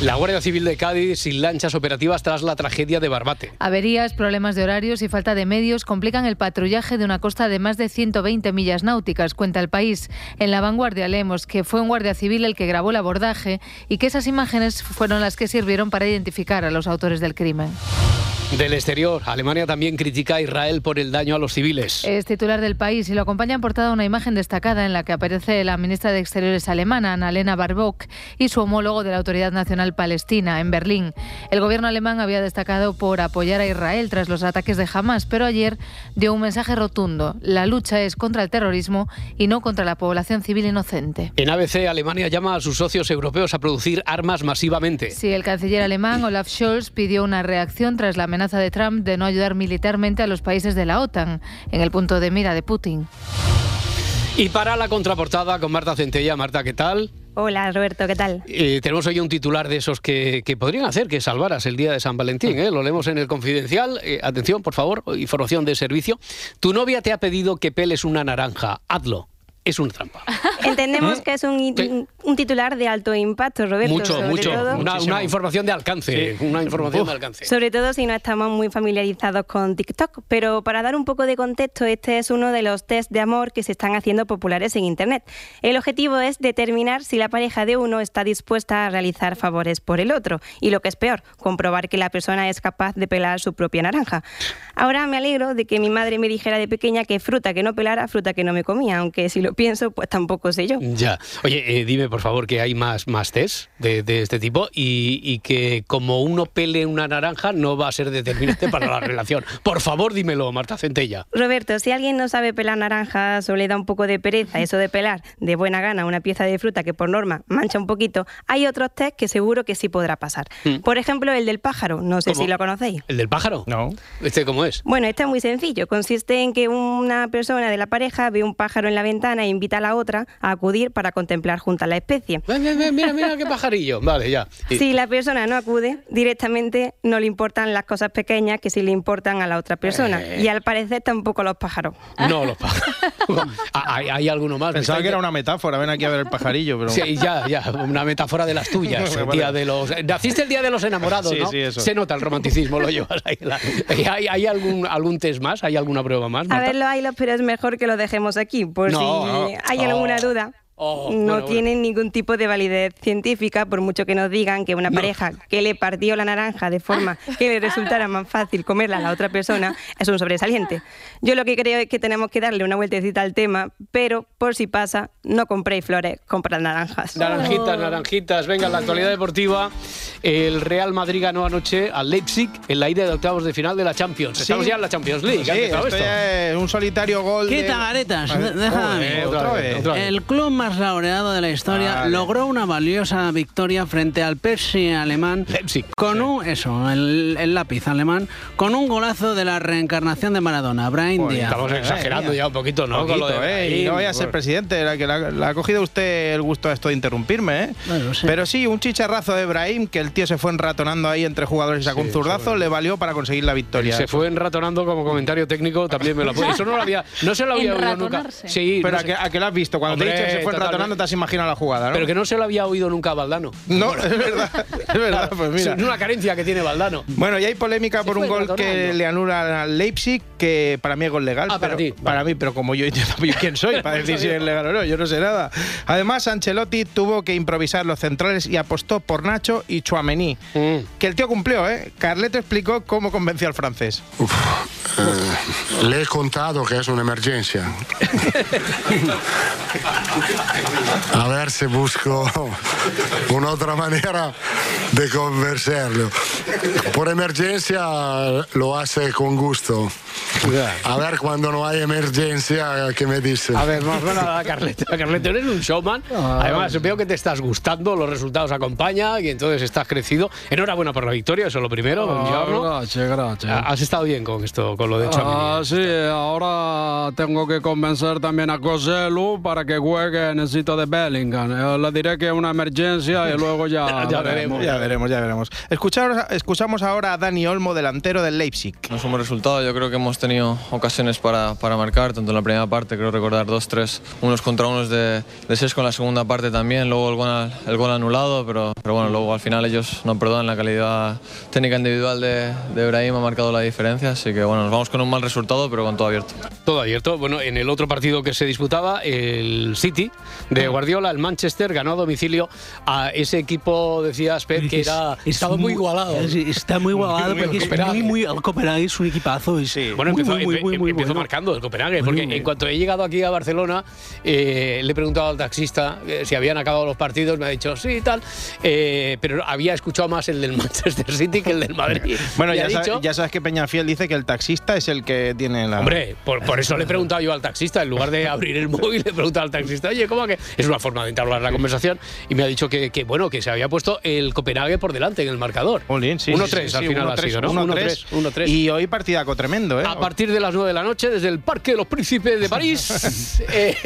La Guardia Civil de Cádiz sin lanchas operativas tras la tragedia de Barbate. Averías, problemas de horarios y falta de medios complican el patrullaje de una costa de más de 120 millas náuticas, cuenta el país. En la vanguardia leemos que fue un guardia civil el que grabó el abordaje y que esas imágenes fueron las que sirvieron para identificar a los autores del crimen. Del exterior, Alemania también critica a Israel por el daño a los civiles. Es titular del país y lo acompaña en portada una imagen destacada en la que aparece la ministra de Exteriores alemana, Annalena Baerbock, y su homólogo de la Autoridad Nacional Palestina, en Berlín. El gobierno alemán había destacado por apoyar a Israel tras los ataques de Hamas, pero ayer dio un mensaje rotundo. La lucha es contra el terrorismo y no contra la población civil inocente. En ABC, Alemania llama a sus socios europeos a producir armas masivamente. Sí, el canciller alemán Olaf Scholz pidió una reacción tras la amenaza de Trump de no ayudar militarmente a los países de la OTAN, en el punto de mira de Putin. Y para la contraportada con Marta Centella. Marta, ¿qué tal? Hola Roberto, ¿qué tal? Eh, tenemos hoy un titular de esos que, que podrían hacer que salvaras el día de San Valentín. ¿eh? Lo leemos en el confidencial. Eh, atención, por favor, información de servicio. Tu novia te ha pedido que peles una naranja. Hazlo. Es una trampa. Entendemos ¿Eh? que es un, un titular de alto impacto, Roberto. mucho, sobre mucho. todo- Una, una información de alcance. Una información de alcance. Sobre todo si no estamos muy familiarizados con TikTok. Pero para dar un poco de contexto, este es uno de los test de amor que se están haciendo populares en Internet. El objetivo es determinar si la pareja de uno está dispuesta a realizar favores por el otro. Y lo que es peor, comprobar que la persona es capaz de pelar su propia naranja. Ahora me alegro de que mi madre me dijera de pequeña que fruta que no pelara, fruta que no me comía. Aunque si lo pienso, pues tampoco sé yo. Ya. Oye, eh, dime por favor que hay más, más test de, de este tipo y, y que como uno pele una naranja no va a ser determinante para la relación. Por favor, dímelo, Marta Centella. Roberto, si alguien no sabe pelar naranjas o le da un poco de pereza eso de pelar de buena gana una pieza de fruta que por norma mancha un poquito, hay otros test que seguro que sí podrá pasar. Mm. Por ejemplo, el del pájaro, no sé ¿Cómo? si lo conocéis. ¿El del pájaro? No. ¿Este cómo es? Bueno, este es muy sencillo. Consiste en que una persona de la pareja ve un pájaro en la ventana e invita a la otra a acudir para contemplar juntas la especie. Ven, ven, ven, mira, mira qué pajarillo. Vale, ya. Y- Si la persona no acude, directamente no le importan las cosas pequeñas que sí le importan a la otra persona. Eh. Y al parecer tampoco los pájaros. No, los pájaros. Ah, ¿Hay, hay alguno más? Pensaba que está- era una metáfora, ven aquí a ver el pajarillo, pero... Sí, ya, ya, una metáfora de las tuyas. El Vale. día de los... Naciste el día de los enamorados, Sí, ¿no? sí, eso. Se nota el romanticismo, lo llevas ahí. La- ¿Hay, hay algún, algún test más? ¿Hay alguna prueba más? A Marta? ver, los hilos, pero es mejor que lo dejemos aquí, por No, si no. hay Oh. alguna duda. Oh, no bueno, bueno. tienen ningún tipo de validez científica, por mucho que nos digan que una No. pareja que le partió la naranja de forma que le resultara más fácil comerla a la otra persona es un sobresaliente. Yo lo que creo es que tenemos que darle una vueltecita al tema, pero por si pasa, no compréis flores, comprad naranjas. Naranjitas, naranjitas. Venga, la actualidad deportiva. El Real Madrid ganó anoche al Leipzig en la ida de octavos de final de la Champions. Estamos ya en la Champions League. Sí, ¿ha empezado esto esto? ya es un solitario gol ¿Qué de- tagaretas? A ver, Déjame. joder, otra vez. otra vez. El club más laureado de la historia Vale. logró una valiosa victoria frente al Persi alemán con un eso, el, el lápiz alemán, con un golazo de la reencarnación de Maradona, Brian Díaz. Estamos exagerando ya un poquito, ¿no? Con lo Poquito, de ¿eh? Y no vaya a ser presidente, la que la, ha cogido usted el gusto a esto de interrumpirme, ¿eh? Bueno, sí. Pero sí, un chicharrazo de Brahim, que el tío se fue enratonando ahí entre jugadores y sacó un zurdazo, le valió para conseguir la victoria. Se fue enratonando como comentario técnico, también me lo. Eso no lo había, no se lo había oído nunca. Sí, Pero no a, que, a que lo has visto, cuando te he dicho que se fue enratonando, te has imaginado la jugada, ¿no? Pero que no se lo había oído nunca a Valdano. No, es verdad, es verdad, pues mira. Es una carencia que tiene Valdano. Bueno, y hay polémica por un gol ratonando. que le anula al Leipzig, que para mí es gol legal. Ah, para pero- ti, Para mí, pero como yo, ¿quién soy para decir si es legal o no? Yo no sé nada. Además, Ancelotti tuvo que improvisar los centrales y apostó por Nacho y Chouameni. Mm. Que el tío cumplió, ¿eh? Carleto explicó cómo convenció al francés. Eh, le he contado que es una emergencia. A ver si busco una otra manera de convencerlo. Por emergencia lo hace con gusto. A ver cuando no hay emergencia, ¿qué me dice? A ver, vamos a la Carleto. Carleto, eres un showman. Además, veo que te estás gustando, los resultados acompañan y entonces estás crecido. Enhorabuena por la victoria, eso es lo primero. buongiorno. gracias, gracias. Ah, Has estado bien con esto, con lo de Chouameni. Ah, sí, ahora tengo que convencer también a Coselu para que juegue. Necesito de Bellingham. Eh, le diré que es una emergencia y luego ya. ya veremos, ya veremos, ya veremos. Escuchamos, escuchamos ahora a Dani Olmo, delantero del Leipzig. No es un buen resultado, yo creo que hemos tenido ocasiones para, para marcar, tanto en la primera parte, creo recordar dos, tres, unos contra unos de, de seis con la segunda parte también, luego el gol, el gol anulado, pero, pero bueno, luego al final ellos no perdonan, la calidad técnica individual de, de Ibrahim ha marcado la diferencia, así que bueno, nos vamos con un mal resultado, pero con todo abierto. Todo abierto. Bueno, en el otro partido que se disputaba, el City de Guardiola, el Manchester, ganó a domicilio a ese equipo, decías, Pep, que era, estaba muy igualado. es- está muy igualado Muy- porque muy es muy, muy, el Copenhague es un equipazo. Es Bueno, muy, empezó, muy, muy, bueno. marcando el Copenhague, porque en cuanto he llegado aquí a Barcelona, eh, le he preguntado al taxista eh, si habían acabado los partidos, me ha dicho sí y tal, eh, pero había escuchado más el del Manchester City que el del Madrid. Bueno, ya, ha dicho, ya sabes que Peñafiel dice que el taxista es el que tiene la. Hombre, por, por eso le he preguntado yo al taxista, en lugar de abrir el móvil, le he preguntado al taxista, oye, ¿cómo que? Es una forma de entablar la conversación y me ha dicho que, que, bueno, que se había puesto el Copenhague por delante en el marcador. Jolín, sí, 1-3 sí, sí, al final ha 1-3, sido, ¿no? 1-3. 1-3. Y hoy partidaco tremendo, ¿eh? A partir de las 9 de la noche desde el Parque de los Príncipes de París, eh,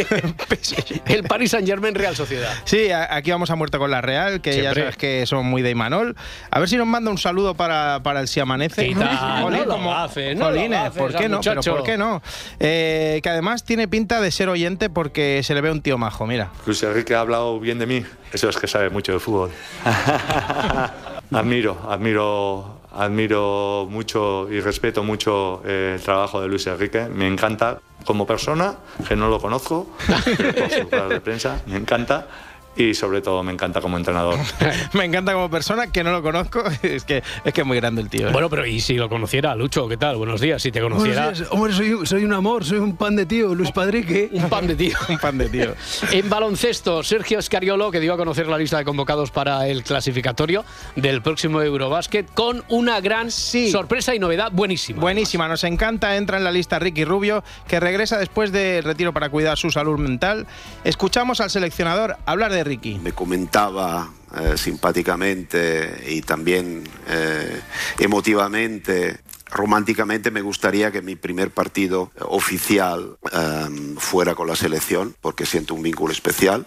el Paris Saint Germain Real Sociedad. Sí, aquí vamos a muerto con la Real, que ya sabes que son muy de Imanol. A ver si nos manda un saludo para, para el Si Amanece. ¿Qué tal? Jolín, No lo como- hace, no lo hace, ¿por qué no? Pero. ¿por qué no? Eh, que además tiene pinta de ser oyente porque se le ve un tío majo, mira. Luis Enrique ha hablado bien de mí, eso es que sabe mucho de fútbol. admiro, admiro, admiro mucho y respeto mucho eh, el trabajo de Luis Enrique. Me encanta como persona, que no lo conozco, pero por ruedas de prensa, me encanta. Y sobre todo me encanta como entrenador. Me encanta como persona, que no lo conozco. Es que es, que es muy grande el tío. ¿eh? Bueno, pero ¿y si lo conociera, Lucho? ¿Qué tal? Buenos días, si te conociera. Días. Hombre, soy, un- soy un amor, soy un pan de tío, Luis Padrique. Un pan de tío. un pan de tío. En baloncesto, Sergio Escariolo, que dio a conocer la lista de convocados para el clasificatorio del próximo Eurobásquet, con una gran sorpresa y novedad buenísima. Buenísima, nos encanta. Entra en la lista Ricky Rubio, que regresa después del retiro para cuidar su salud mental. Escuchamos al seleccionador hablar de Ricky. me comentaba eh, simpáticamente y también eh, emotivamente. Románticamente me gustaría que mi primer partido oficial eh, fuera con la selección, porque siento un vínculo especial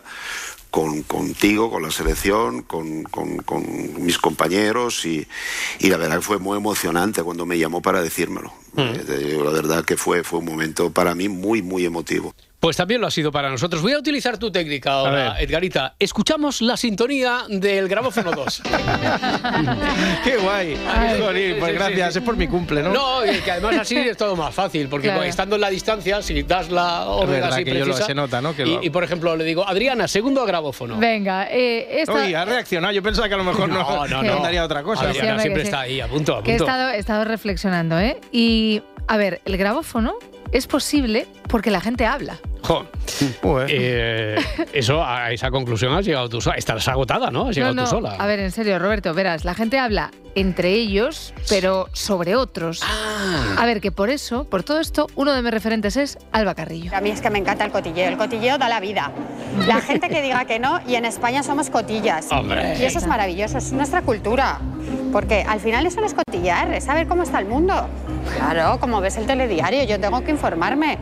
con, contigo, con la selección, con, con- con mis compañeros y, y la verdad que fue muy emocionante cuando me llamó para decírmelo. Eh, te digo, la verdad que fue, fue un momento para mí muy, muy emotivo. Pues también lo ha sido para nosotros. Voy a utilizar tu técnica ahora. Edgarita. Escuchamos la sintonía del gramófono 2. ¡Qué guay! Ay, Jolín, sí, pues sí, gracias, sí. es por mi cumple, ¿no? No, y que además así es todo más fácil, porque Claro. estando en la distancia, si das la orden así que yo lo- se nota, ¿no? Que y, lo- y, por ejemplo le digo, Adriana, segundo grabófono. Venga, eh, esta... Uy, ha reaccionado. Yo pensaba que a lo mejor no, No, no, no no. mandaría otra cosa. Adriana siempre está ahí, a punto, a que he punto. estado, he estado reflexionando, ¿eh? Y, a ver, el grabófono es posible porque la gente habla. Jo. Eh, eso, a esa conclusión has llegado tú sola. Estás agotada, ¿no? Has llegado No, no, tú sola. A ver, en serio, Roberto, verás, la gente habla entre ellos, pero sobre otros. Ah. A ver, que por eso, por todo esto, uno de mis referentes es Alba Carrillo. A mí es que me encanta el cotilleo. El cotilleo da la vida. La gente que diga que no, y en España somos cotillas. Hombre. Y eso es maravilloso, es nuestra cultura. Porque al final eso no es cotillar, es saber cómo está el mundo. Claro, como ves el telediario, yo tengo que informarme.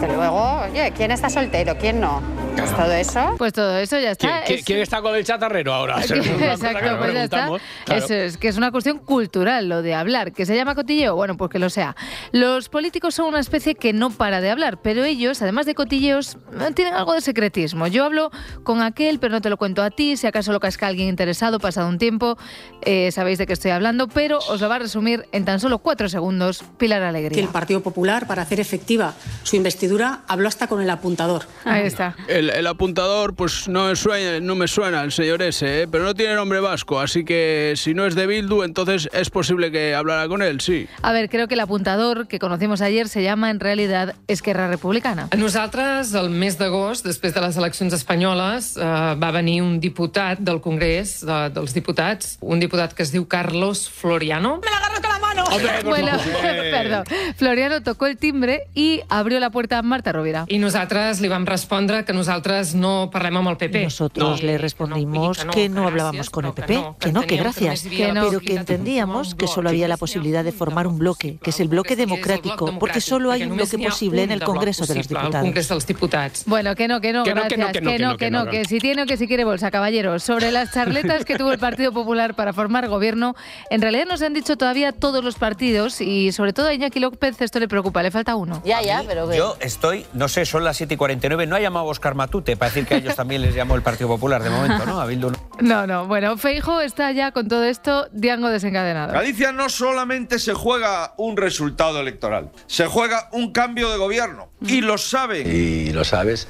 Que luego, oye, ¿quién está soltero? ¿Quién no? Pues todo eso. Pues todo eso ya ¿Quién, está. quién- es- quién está con el chatarrero ahora? Que Exacto, pues ya está. Claro. Eso es, que es una cuestión cultural lo de hablar. ¿Que se llama cotilleo? Bueno, pues que lo sea. Los políticos son una especie que no para de hablar, pero ellos, además de cotilleos, eh, tienen algo de secretismo. Yo hablo con aquel, pero no te lo cuento a ti. Si acaso lo casca alguien interesado, pasado un tiempo, eh, sabéis de qué estoy hablando, pero os lo va a resumir en tan solo cuatro segundos Pilar que Alegría. el Partido Popular, para hacer efectiva su investidura, habló hasta con el apuntador. Ahí está. El, el apuntador, pues no me, suena, no me suena el señor ese, ¿eh? pero no tiene nombre vasco, así que si no es de Bildu, entonces es posible que hablara con él, sí. A ver, creo que el apuntador que conocimos ayer se llama en realidad Esquerra Republicana. Nosaltres, el mes d'agost, després de les eleccions espanyoles, eh, va venir un diputat del Congrés de, dels Diputats, un diputat que es diu Carlos Floriano. Me l'agarro con la mano! Bueno, perdón. Floriano tocó el timbre y abrió la puerta a Marta Rovira. I nosaltres li vam respondre que nosaltres no parlem amb el PP. Nosotros le respondimos que no hablábamos con el PP, que no, que gracias, Que no. pero que entendíamos que solo había la posibilidad de formar un bloque, que es el bloque democrático, porque solo hay un bloque posible en el Congreso de los Diputados. Bueno, que no, que no, Que no, que gracias. no, que no, que no, que si tiene o que si quiere bolsa, caballero. Sobre las charletas que tuvo el Partido Popular para formar gobierno, en realidad nos han dicho todavía todos los partidos y sobre todo a Iñaki López esto le preocupa, le falta uno. Ya, ya, pero Yo estoy, no sé, son las 7 y 49. No ha llamado a Oscar Matute para decir que a ellos también les llamó el Partido Popular de momento, ¿no? A Bildu no. No, no, bueno, Feijo está ya con todo esto, Diango desencadenado. Galicia no solamente se juega un resultado electoral, se juega un cambio de gobierno. Y lo saben. Y lo sabes.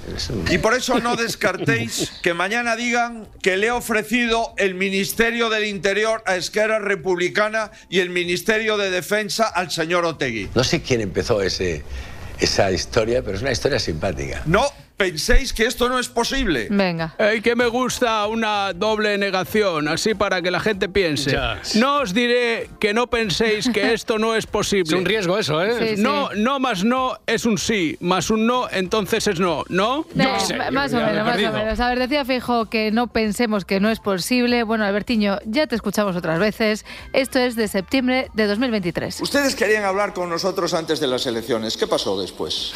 Y por eso no descartéis que mañana digan que le he ofrecido el Ministerio del Interior a Esquerra Republicana y el Ministerio de Defensa al señor Otegui. No sé quién empezó ese, esa historia, pero es una historia simpática. No, penséis que esto no es posible. Venga. Y que me gusta una doble negación, así para que la gente piense. Ya. No os diré que no penséis que esto no es posible. Es un riesgo eso, ¿eh? Sí, no, no más no es un sí, más un no entonces es no, ¿no? Eh, ma- más o menos, más o menos. A ver, decía Fijo que no pensemos que no es posible. Bueno, Albertiño, ya te escuchamos otras veces. Esto es de septiembre de 2023. Ustedes querían hablar con nosotros antes de las elecciones. ¿Qué pasó después?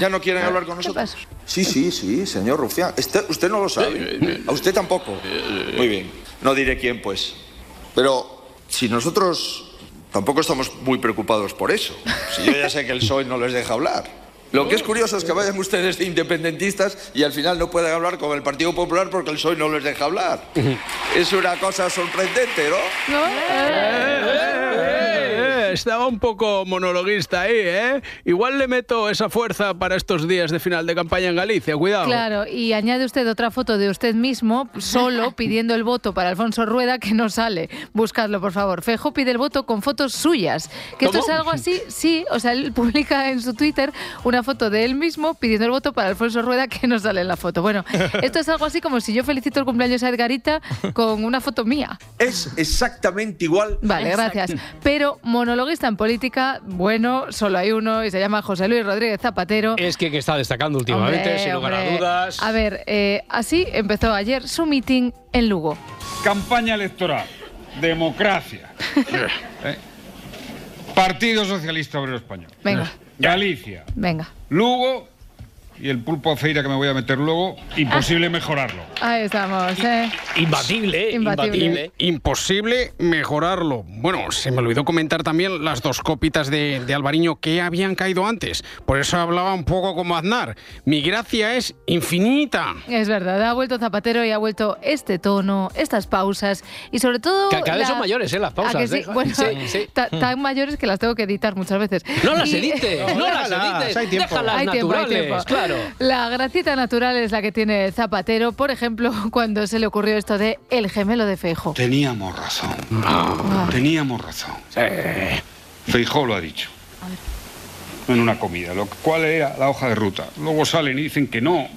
¿Ya no quieren hablar con nosotros? Sí, sí, sí, señor Rufián. Este- usted no lo sabe. A usted tampoco. Muy bien. No diré quién, pues. Pero si nosotros tampoco estamos muy preocupados por eso. Si yo ya sé que el PSOE no les deja hablar. Lo que es curioso es que vayan ustedes de independentistas y al final no puedan hablar con el Partido Popular porque el PSOE no les deja hablar. Es una cosa sorprendente, ¿no? Eh, estaba un poco monologuista ahí, ¿eh? Igual le meto esa fuerza para estos días de final de campaña en Galicia, cuidado. Claro, y añade usted otra foto de usted mismo, solo pidiendo el voto para Alfonso Rueda, que no sale. Buscadlo, por favor. Fejo pide el voto con fotos suyas. Que esto es algo así, sí, o sea, él publica en su Twitter una foto de él mismo pidiendo el voto para Alfonso Rueda, que no sale en la foto. Bueno, esto es algo así como si yo felicito el cumpleaños a Edgarita con una foto mía. Es exactamente igual. Vale, gracias. Pero monologuista en política, bueno, solo hay uno y se llama José Luis Rodríguez Zapatero. Es quien está destacando últimamente, Hombre, sin lugar a hombre. dudas. A ver, eh, así empezó ayer su meeting en Lugo. Campaña electoral, democracia, ¿eh? Partido Socialista Obrero Español, Venga, Galicia, venga. Lugo y el pulpo a feira que me voy a meter luego, imposible mejorarlo. Ahí estamos, ¿eh? Imbatible, Imbatible. Imposible mejorarlo. Bueno, se me olvidó comentar también las dos copitas de, de Alvariño que habían caído antes. Por eso hablaba un poco como Aznar. Mi gracia es infinita. Es verdad, ha vuelto Zapatero y ha vuelto este tono, estas pausas y sobre todo... Que cada vez la- son mayores, ¿eh? Las ¿A pausas. que sí? Bueno, sí, sí. ta- tan mayores que las tengo que editar muchas veces. No las Y- edites, no las edites. hay tiempo. Déjalas Hay tiempo, hay naturales, tiempo. claro. La gracita natural es la que tiene Zapatero, por ejemplo, cuando se le ocurrió esto de el gemelo de Feijo. Teníamos razón. Ah. Teníamos razón. Feijó lo ha dicho. En una comida, lo cual era la hoja de ruta. Luego salen y dicen que no.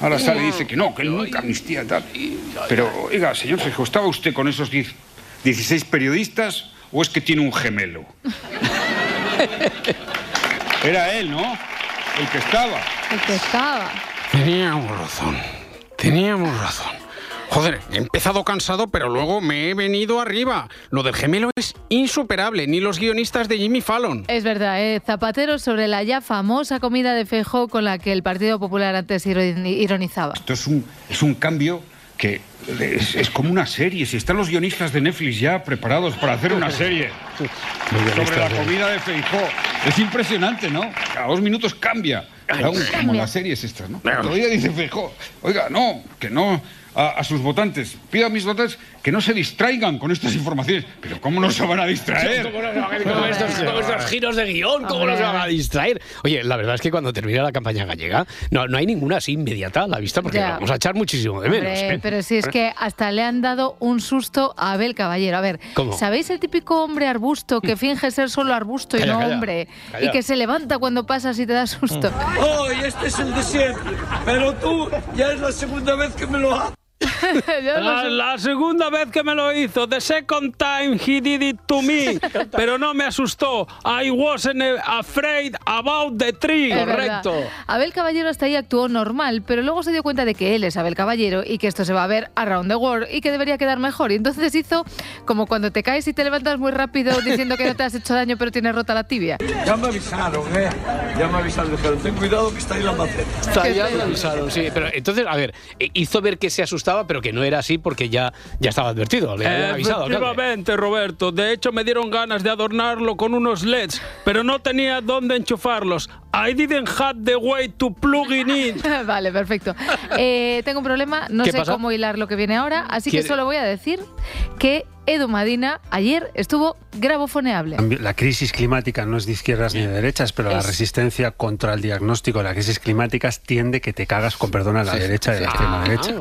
Ahora sale y dice que no, que nunca amnistía tal. Pero, oiga, señor Feijó, ¿estaba usted con esos 10 16 periodistas o es que tiene un gemelo? Era él, ¿no? El que estaba. El que estaba. Teníamos razón. Teníamos razón. Joder, he empezado cansado, pero luego me he venido arriba. Lo del gemelo es insuperable, ni los guionistas de Jimmy Fallon. Es verdad, ¿eh? Zapatero sobre la ya famosa comida de Feijo con la que el Partido Popular antes ironi- ironizaba. Esto es un, es un cambio que es, es como una serie. Si están los guionistas de Netflix ya preparados para hacer una serie sobre la comida de Feijó. Es impresionante, ¿no? Cada dos minutos cambia. Un- como las series estas, ¿no? Todavía dice Feijó, oiga, no, que no... A, a sus votantes, pido a mis votantes que no se distraigan con estas informaciones. Pero ¿cómo no se van a distraer? ¿Cómo no se van a- con estos, con estos giros de guion, ¿cómo no se van a distraer? Oye, la verdad es que cuando termina la campaña gallega, no, no hay ninguna así inmediata a la vista, porque Ya. lo vamos a echar muchísimo de menos. Hombre, ¿eh? pero si es que hasta le han dado un susto a Abel Caballero. A ver, ¿Cómo? ¿sabéis el típico hombre arbusto que finge ser solo arbusto y Calla, no calla, hombre? calla. Y que se levanta cuando pasas y te da susto. Hoy este es el de siempre, pero tú ya es la segunda vez que me lo haces. La, la segunda vez que me lo hizo, the second time he did it to me, pero no me asustó. I wasn't afraid about the tree. Es verdad. Abel Caballero hasta ahí actuó normal, pero luego se dio cuenta de que él es Abel Caballero y que esto se va a ver around the world y que debería quedar mejor. Y entonces hizo como cuando te caes y te levantas muy rápido diciendo que no te has hecho daño pero tienes rota la tibia. Ya me avisaron, ¿eh? Ya me avisaron, dijeron, ten cuidado que está ahí la maceta. Está ya lo avisaron, sí. Pero entonces, a ver, eh, hizo ver que se asustaba, pero que no era así porque ya, ya estaba advertido. Le habían avisado. claro. Efectivamente, Roberto. De hecho, me dieron ganas de adornarlo con unos LEDs, pero no tenía dónde enchufarlos. I didn't have the way to plug in it. vale, perfecto. Eh, tengo un problema, no ¿Qué sé pasa? cómo hilar lo que viene ahora, así que ¿Quiere- solo voy a decir que Edu Madina ayer estuvo grabofoneable. La crisis climática no es de izquierdas ni de derechas, pero la Es- resistencia contra el diagnóstico de la crisis climática tiende que te cagas con perdón a la derecha y a la extrema derecha.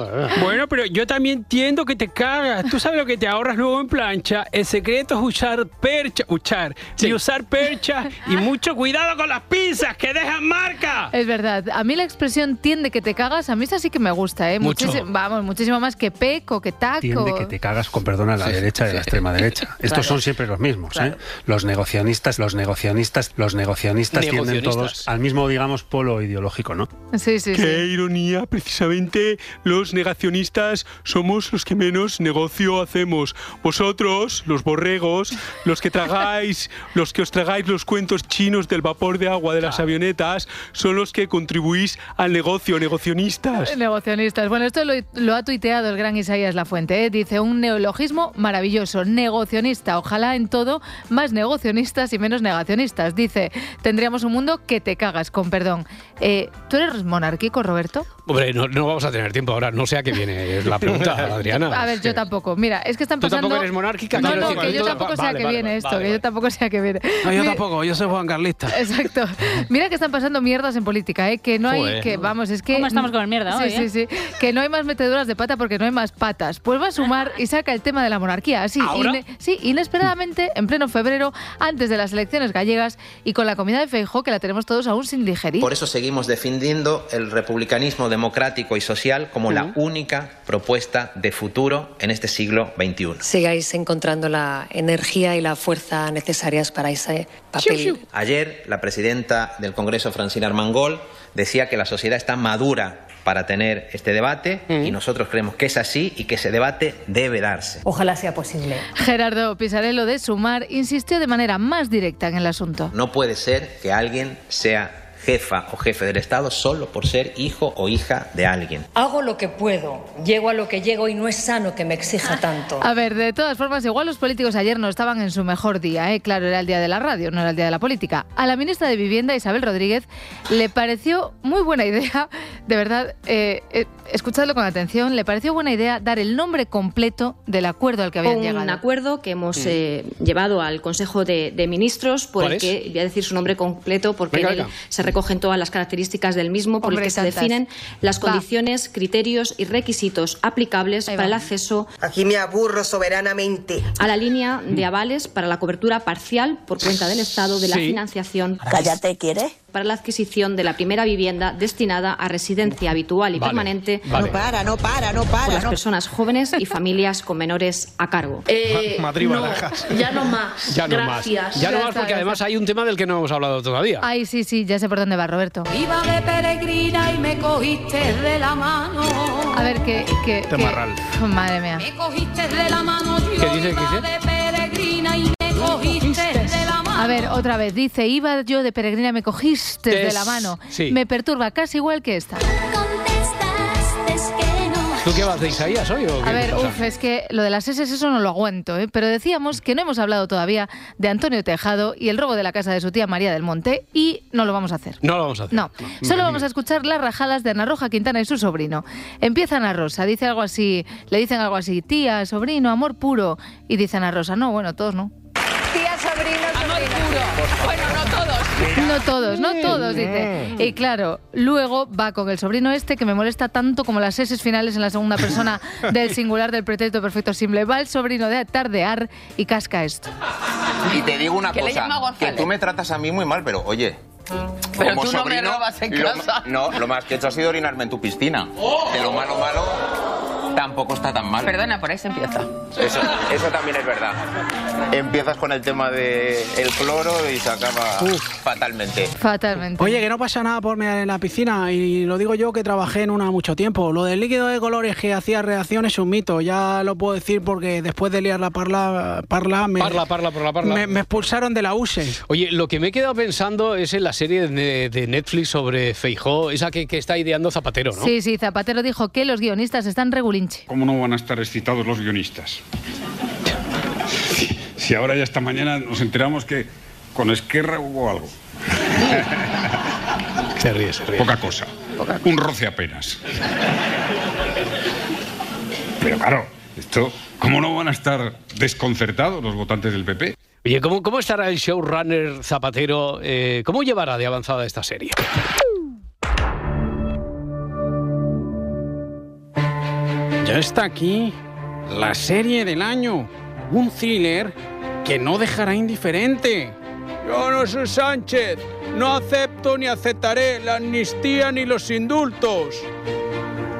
Bueno, pero yo también entiendo que te cagas. Tú sabes lo que te ahorras luego en plancha. El secreto es usar percha, usar, y usar percha y mucho cuidado con las pinzas que dejan marca. Es verdad. A mí la expresión tiende que te cagas, a mí esa sí que me gusta, ¿eh? Mucho. Muchísimo- vamos, muchísimo más que peco, que taco. Tiende que te cagas con perdón a la Sí, derecha y a la sí. extrema derecha. Estos Claro. son siempre los mismos, Claro. ¿eh? Los negocianistas, los negocianistas, los negocianistas tienden todos al mismo, digamos, polo ideológico, ¿no? Sí, sí, Qué ironía, precisamente los negacionistas somos los que menos negocio hacemos. Vosotros, los borregos, los que tragáis, los que os tragáis los cuentos chinos del vapor de agua de las avionetas, son los que contribuís al negocio, negocionistas. Negocianistas. Bueno, esto lo, lo ha tuiteado el gran Isaías Lafuente. ¿eh? Dice un neologismo maravilloso. Negocionista. Ojalá en todo más negocionistas y menos negacionistas. Dice, tendríamos un mundo que te cagas, con perdón. Eh, ¿Tú eres monárquico, Roberto? Hombre, no, no vamos a tener tiempo ahora. No sé a qué viene la pregunta, Adriana. A ver, yo tampoco. Mira, es que están ¿Tú pasando... tampoco eres monárquica? No, no, que yo tú- tampoco sé a qué viene esto, que yo tampoco sé a qué viene. No, yo tampoco, yo soy Juan Carlista. Exacto. Mira que están pasando mierdas en política, ¿eh? Que no hay, Joder. que vamos, es que... ¿Cómo estamos con el mierda sí, hoy, Sí, eh? sí, Que no hay más meteduras de pata porque no hay más patas. Pues va a sumar y saca el tema de la monarquía, así, ¿Ahora? ine- sí, inesperadamente, en pleno febrero, antes de las elecciones gallegas y con la comida de Feijó que la tenemos todos aún sin digerir. Por eso seguimos defendiendo el republicanismo democrático y social como la única propuesta de futuro en este siglo XXI. sigáis encontrando la energía y la fuerza necesarias para ese papel. Ayer, la presidenta del Congreso, Francina Armangol, decía que la sociedad está madura para tener este debate y nosotros creemos que es así y que ese debate debe darse. Ojalá sea posible. Gerardo Pisarello de Sumar insistió de manera más directa en el asunto. No puede ser que alguien sea jefa o jefe del Estado solo por ser hijo o hija de alguien. Hago lo que puedo, llego a lo que llego y no es sano que me exija tanto. A ver, de todas formas, igual los políticos ayer no estaban en su mejor día, ¿eh? Claro, era el día de la radio, no era el día de la política. A la ministra de Vivienda, Isabel Rodríguez, le pareció muy buena idea, de verdad, eh, eh, escuchadlo con atención, le pareció buena idea dar el nombre completo del acuerdo al que habían un llegado. acuerdo que hemos Mm. eh, llevado al Consejo de, de Ministros, por ¿Cuál el es? que voy a decir su nombre completo, porque Venga, él venga. se recogen todas las características del mismo, por Hombre, el que se tantas. definen las Va. condiciones, criterios y requisitos aplicables para el acceso Aquí me aburro soberanamente. a la línea de avales para la cobertura parcial por cuenta del Estado de la Sí. financiación. Cállate, ¿quieres? Para la adquisición de la primera vivienda destinada a residencia habitual y Vale, permanente vale. No para, no para, no para, por las no. personas jóvenes y familias con menores a cargo. Eh, Madrid, no, Barajas. ya no más. Ya no más. Ya no más porque además hay un tema del que no hemos hablado todavía. Ay, sí, sí, ya sé por dónde va Roberto. Iba de peregrina y me cogiste de la mano. A ver, que... que, que- Temarral. Madre mía. Me cogiste de la mano. Yo ¿Qué dice, iba qué dice? de peregrina y me cogiste. A ver, otra vez, dice, iba yo de peregrina, me cogiste de la mano. sí. Me perturba casi igual que esta. ¿Tú qué vas de Isaías hoy o qué A ver, uff, es que lo de las S eso no lo aguanto, ¿eh? pero decíamos que no hemos hablado todavía de Antonio Tejado y el robo de la casa de su tía María del Monte y no lo vamos a hacer. No lo vamos a hacer. No, solo vamos a escuchar las rajadas de Ana Roja Quintana y su sobrino. Empieza Ana Rosa, dice algo así, le dicen algo así, tía, sobrino, amor puro. Y dice Ana Rosa, no, bueno, todos no. Bueno, no todos. No todos, no todos, dice. Y claro, luego va con el sobrino este que me molesta tanto como las S finales en la segunda persona del singular del pretérito perfecto simple. Va el sobrino de tardear y casca esto. Y te digo una cosa, que tú me tratas a mí muy mal, pero oye... Pero como tú no me sobrino, robas en lo- casa. no, lo más que he hecho ha sido orinarme en tu piscina. De lo malo, malo, tampoco está tan mal. Perdona, por ahí se empieza. Eso, eso también es verdad. Empiezas con el tema del el cloro y se acaba fatalmente. Fatalmente. Oye, que no pasa nada por mear en la piscina y lo digo yo que trabajé en una mucho tiempo. Lo del líquido de colores que hacía reacción es un mito, ya lo puedo decir porque después de liar la parla, parla, me, Parla, parla, por la parla. me, me expulsaron de la USE. Oye, lo que me he quedado pensando es en la serie de, de Netflix sobre Feijó, esa que, que está ideando Zapatero, ¿no? Sí, sí, Zapatero dijo que los guionistas están ¿Cómo no van a estar excitados los guionistas? Si, si ahora ya esta mañana nos enteramos que con Esquerra hubo algo. Se ríe, se ríe. Poca cosa. Un roce apenas. Pero claro, esto, ¿cómo no van a estar desconcertados los votantes del PP? Oye, ¿cómo, cómo estará el showrunner Zapatero? eh, ¿Cómo llevará de avanzada esta serie? Ya está aquí la serie del año. Un thriller que no dejará indiferente. Yo no soy Sánchez, No acepto ni aceptaré la amnistía ni los indultos.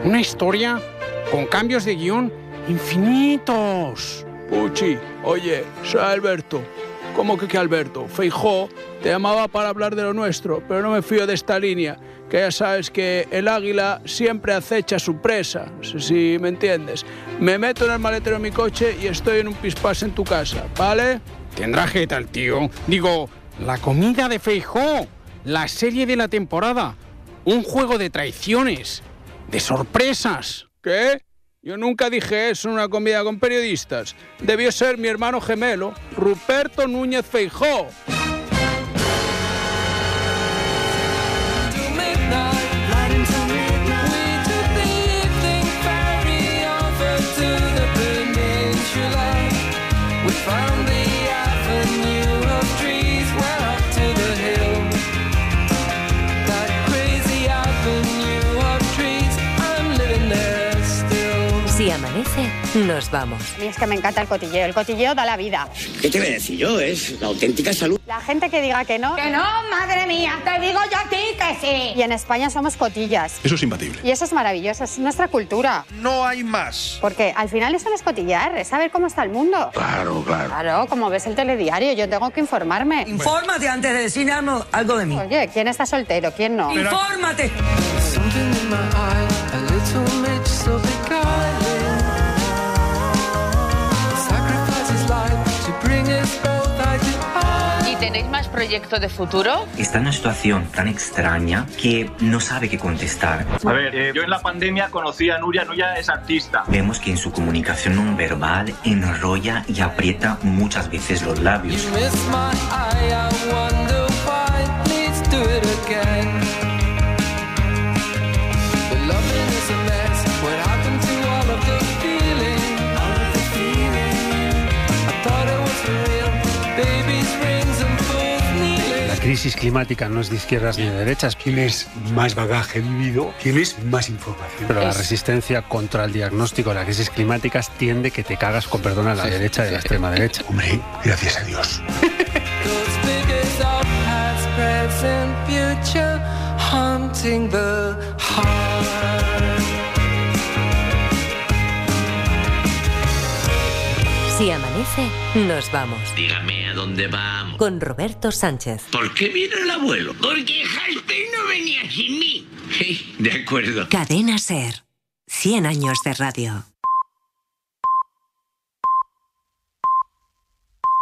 Una historia con cambios de guion infinitos. Puchi, oye, soy Alberto. ¿Cómo que qué Alberto? Feijó te llamaba para hablar de lo nuestro, pero no me fío de esta línea, que ya sabes que el águila siempre acecha a su presa, no sé si me entiendes. Me meto en el maletero de mi coche y estoy en un pispás en tu casa, ¿vale? Tendrá jeta el tío. Digo, la comida de Feijó, la serie de la temporada, un juego de traiciones, de sorpresas. ¿Qué? Yo nunca dije eso en una comida con periodistas. Debió ser mi hermano gemelo, Ruperto Núñez Feijó. Nos vamos. A mí es que me encanta el cotilleo. El cotilleo da la vida. ¿Qué te voy a decir yo? Es la auténtica salud. La gente que diga que no. Que no, madre mía, te digo yo a ti que sí. Y en España somos cotillas. Eso es imbatible. Y eso es maravilloso, es nuestra cultura. No hay más. Porque al final eso no es cotillar, es saber cómo está el mundo. Claro, claro. Claro, como ves el telediario, yo tengo que informarme. Infórmate antes de decir algo, algo de mí. Oye, ¿quién está soltero? ¿Quién no? Infórmate. Tenéis más proyecto de futuro? Está en una situación tan extraña que no sabe qué contestar. A ver, eh, yo en la pandemia conocí a Nuria. Nuria es artista. Vemos que en su comunicación no verbal enrolla y aprieta muchas veces los labios. Crisis climática no es de izquierdas ni de derechas. Tienes más bagaje vivido, tienes más información. Pero la resistencia contra el diagnóstico de la crisis climática tiende que te cagas con perdón a la derecha y a la extrema derecha. Hombre, gracias a Dios. Si amanece, nos vamos. Dígame dónde vamos. Con Roberto Sánchez. ¿Por qué viene el abuelo? Porque Halper no venía sin mí. Sí, de acuerdo. Cadena Ser. 100 años de radio.